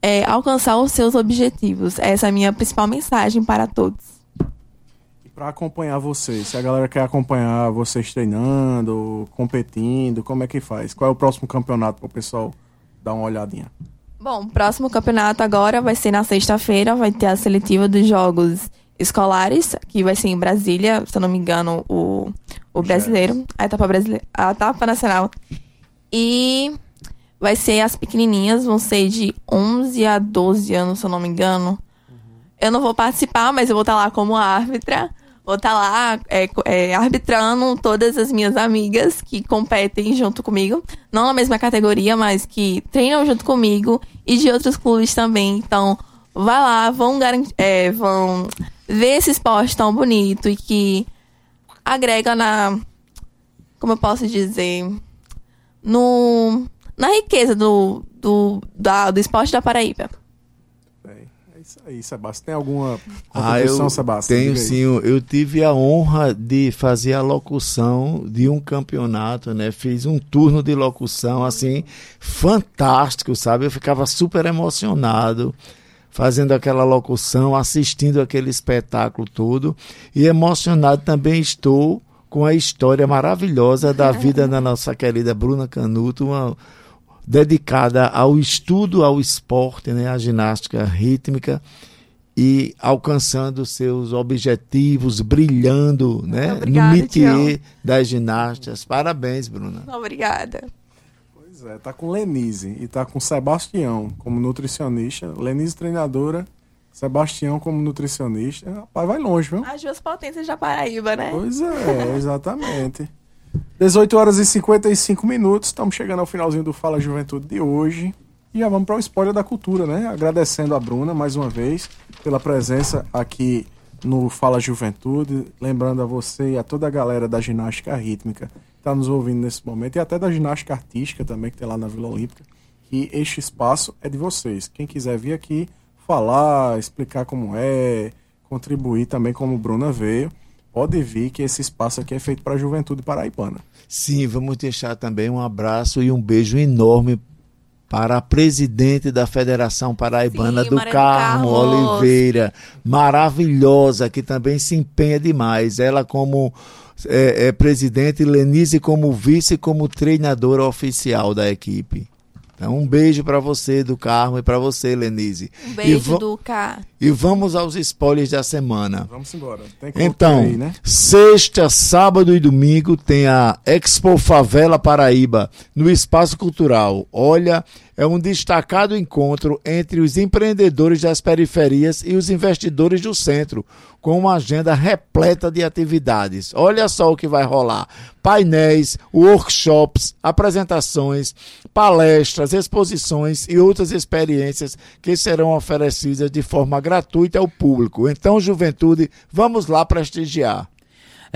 é, alcançar os seus objetivos. Essa é a minha principal mensagem para todos. E para acompanhar vocês, se a galera quer acompanhar vocês treinando, competindo, como é que faz? Qual é o próximo campeonato para o pessoal dar uma olhadinha? Bom, o próximo campeonato agora vai ser na sexta-feira, vai ter a seletiva dos jogos escolares, que vai ser em Brasília, se eu não me engano, o, o brasileiro, a etapa brasileira, a etapa nacional. E vai ser as pequenininhas, vão ser de 11 a 12 anos, se eu não me engano. Eu não vou participar, mas eu vou estar lá como árbitra. Vou estar lá é, é, arbitrando todas as minhas amigas que competem junto comigo. Não na mesma categoria, mas que treinam junto comigo. E de outros clubes também. Então, vai lá, vão, é, vão ver esse esporte tão bonito e que agrega na. Como eu posso dizer? No, na riqueza do, do, da, do esporte da Paraíba. É isso aí, Sebastião. Tem alguma ah, eu Sebastião? Tenho sim. Eu tive a honra de fazer a locução de um campeonato, né? Fiz um turno de locução, assim, fantástico, sabe? Eu ficava super emocionado fazendo aquela locução, assistindo aquele espetáculo todo. E emocionado também estou com a história maravilhosa da vida da nossa querida Bruna Canuto, uma, dedicada ao estudo ao esporte, né, à ginástica rítmica e alcançando seus objetivos, brilhando né, Obrigada, no métier das ginastas. Parabéns, Bruna. Obrigada. Pois é, tá com Lenise e tá com Sebastião como nutricionista, Lenise treinadora, Sebastião como nutricionista. Rapaz, vai longe, viu? As duas potências da Paraíba, né? Pois é, exatamente. 18 horas e 55 minutos, estamos chegando ao finalzinho do Fala Juventude de hoje. E já vamos para o spoiler da cultura, né? Agradecendo a Bruna mais uma vez pela presença aqui no Fala Juventude. Lembrando a você e a toda a galera da ginástica rítmica está nos ouvindo nesse momento e até da ginástica artística também, que tem lá na Vila Olímpica, que este espaço é de vocês. Quem quiser vir aqui falar, explicar como é, contribuir também como Bruna veio, pode vir que esse espaço aqui é feito para a juventude paraibana. Sim, vamos deixar também um abraço e um beijo enorme para a presidente da Federação Paraibana Sim, do Carmo Oliveira, maravilhosa, que também se empenha demais. Ela como é, é presidente, Lenise como vice, como treinadora oficial da equipe. Então, um beijo para você do Carmo e para você, Lenise. Um beijo, do Car. E vamos aos spoilers da semana. Vamos embora. então, aí, né? sexta, sábado e domingo tem a Expo Favela Paraíba no Espaço Cultural. Olha, é um destacado encontro entre os empreendedores das periferias e os investidores do centro, com uma agenda repleta de atividades. Olha só o que vai rolar: painéis, workshops, apresentações, palestras, exposições e outras experiências que serão oferecidas de forma gratuita ao público. Então, juventude, vamos lá prestigiar.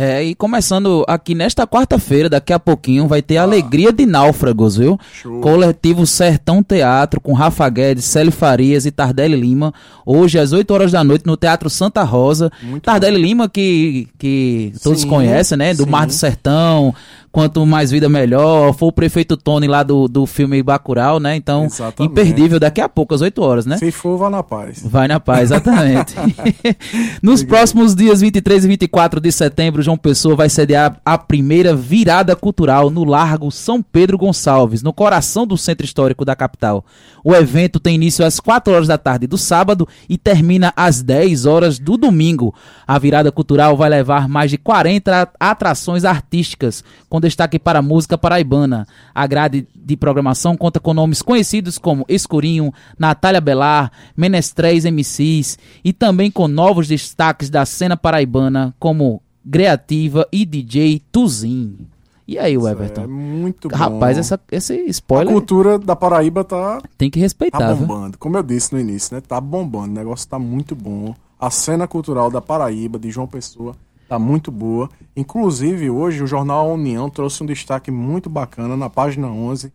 É, e começando aqui nesta quarta-feira, daqui a pouquinho, vai ter ah. Alegria de Náufragos, viu? Show. Coletivo Sertão Teatro, com Rafa Guedes, Célio Farias e Tardelli Lima, hoje às 8 horas da noite no Teatro Santa Rosa. Muito Tardelli bom. Lima, que, que todos sim, conhecem, né? Do sim. Mar do Sertão, Quanto Mais Vida Melhor, foi o prefeito Tony lá do, do filme Bacurau, né? Então, exatamente. imperdível daqui a pouco, às 8 horas, né? Se for, vai na paz. Vai na paz, exatamente. Nos próximos dias 23 e 24 de setembro, João Pessoa vai sediar a primeira virada cultural no Largo São Pedro Gonçalves, no coração do centro histórico da capital. O evento tem início às 4 horas da tarde do sábado e termina às 10 horas do domingo. A virada cultural vai levar mais de 40 atrações artísticas, com destaque para a música paraibana. A grade de programação conta com nomes conhecidos como Escurinho, Natália Belar, Menestréis MCs e também com novos destaques da cena paraibana como Creativa e DJ Tuzin. E aí, Everton? É muito bom. Rapaz, essa, esse spoiler. A cultura da Paraíba tá. Tem que respeitar. Tá bombando. Como eu disse no início, né? Tá bombando. O negócio tá muito bom. A cena cultural da Paraíba, de João Pessoa, tá muito boa. Inclusive, hoje o jornal União trouxe um destaque muito bacana na página 11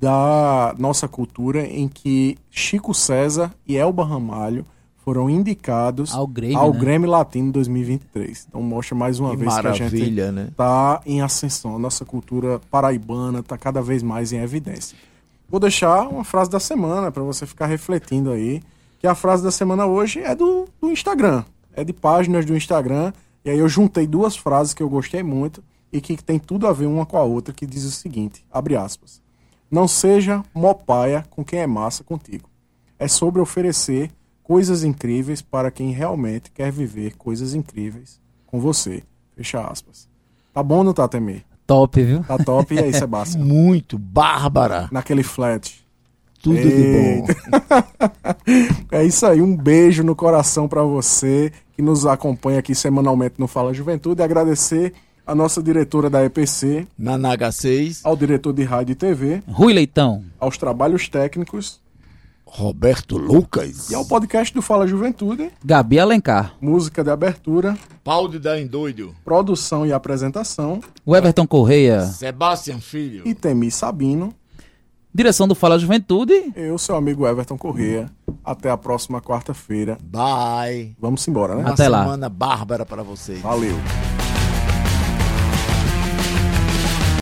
da nossa cultura, em que Chico César e Elba Ramalho foram indicados Ao Grêmio, ao né? Grêmio Latino 2023. Então mostra mais uma Que vez que a gente maravilha, né? tá em ascensão. A nossa cultura paraibana tá cada vez mais em evidência. Vou deixar uma frase da semana para você ficar refletindo aí. Que a frase da semana hoje é do, do Instagram. É de páginas do Instagram. E aí eu juntei duas frases que eu gostei muito e que tem tudo a ver uma com a outra, que diz o seguinte, abre aspas. Não seja mopaia com quem é massa contigo. É sobre oferecer coisas incríveis para quem realmente quer viver coisas incríveis com você. Fecha aspas. Tá bom, não tá, Temer? Top, viu? Tá top. E aí, Sebastião? Muito bárbara. Naquele flat. Tudo de bom. É isso aí, um beijo no coração pra você que nos acompanha aqui semanalmente no Fala Juventude. Agradecer a nossa diretora da EPC, Na Naga 6, ao diretor de rádio e TV, Rui Leitão. aos trabalhos técnicos Roberto Lucas. e ao podcast do Fala Juventude, Gabi Alencar. música de abertura, Pau de dar em doido. produção e apresentação, O Everton Correia. Sebastião Filho. e Temi Sabino. Direção do Fala Juventude. Eu, seu amigo Everton Corrêa. Até a próxima quarta-feira. Bye. Vamos embora, né? Uma Até lá. semana bárbara para vocês. Valeu.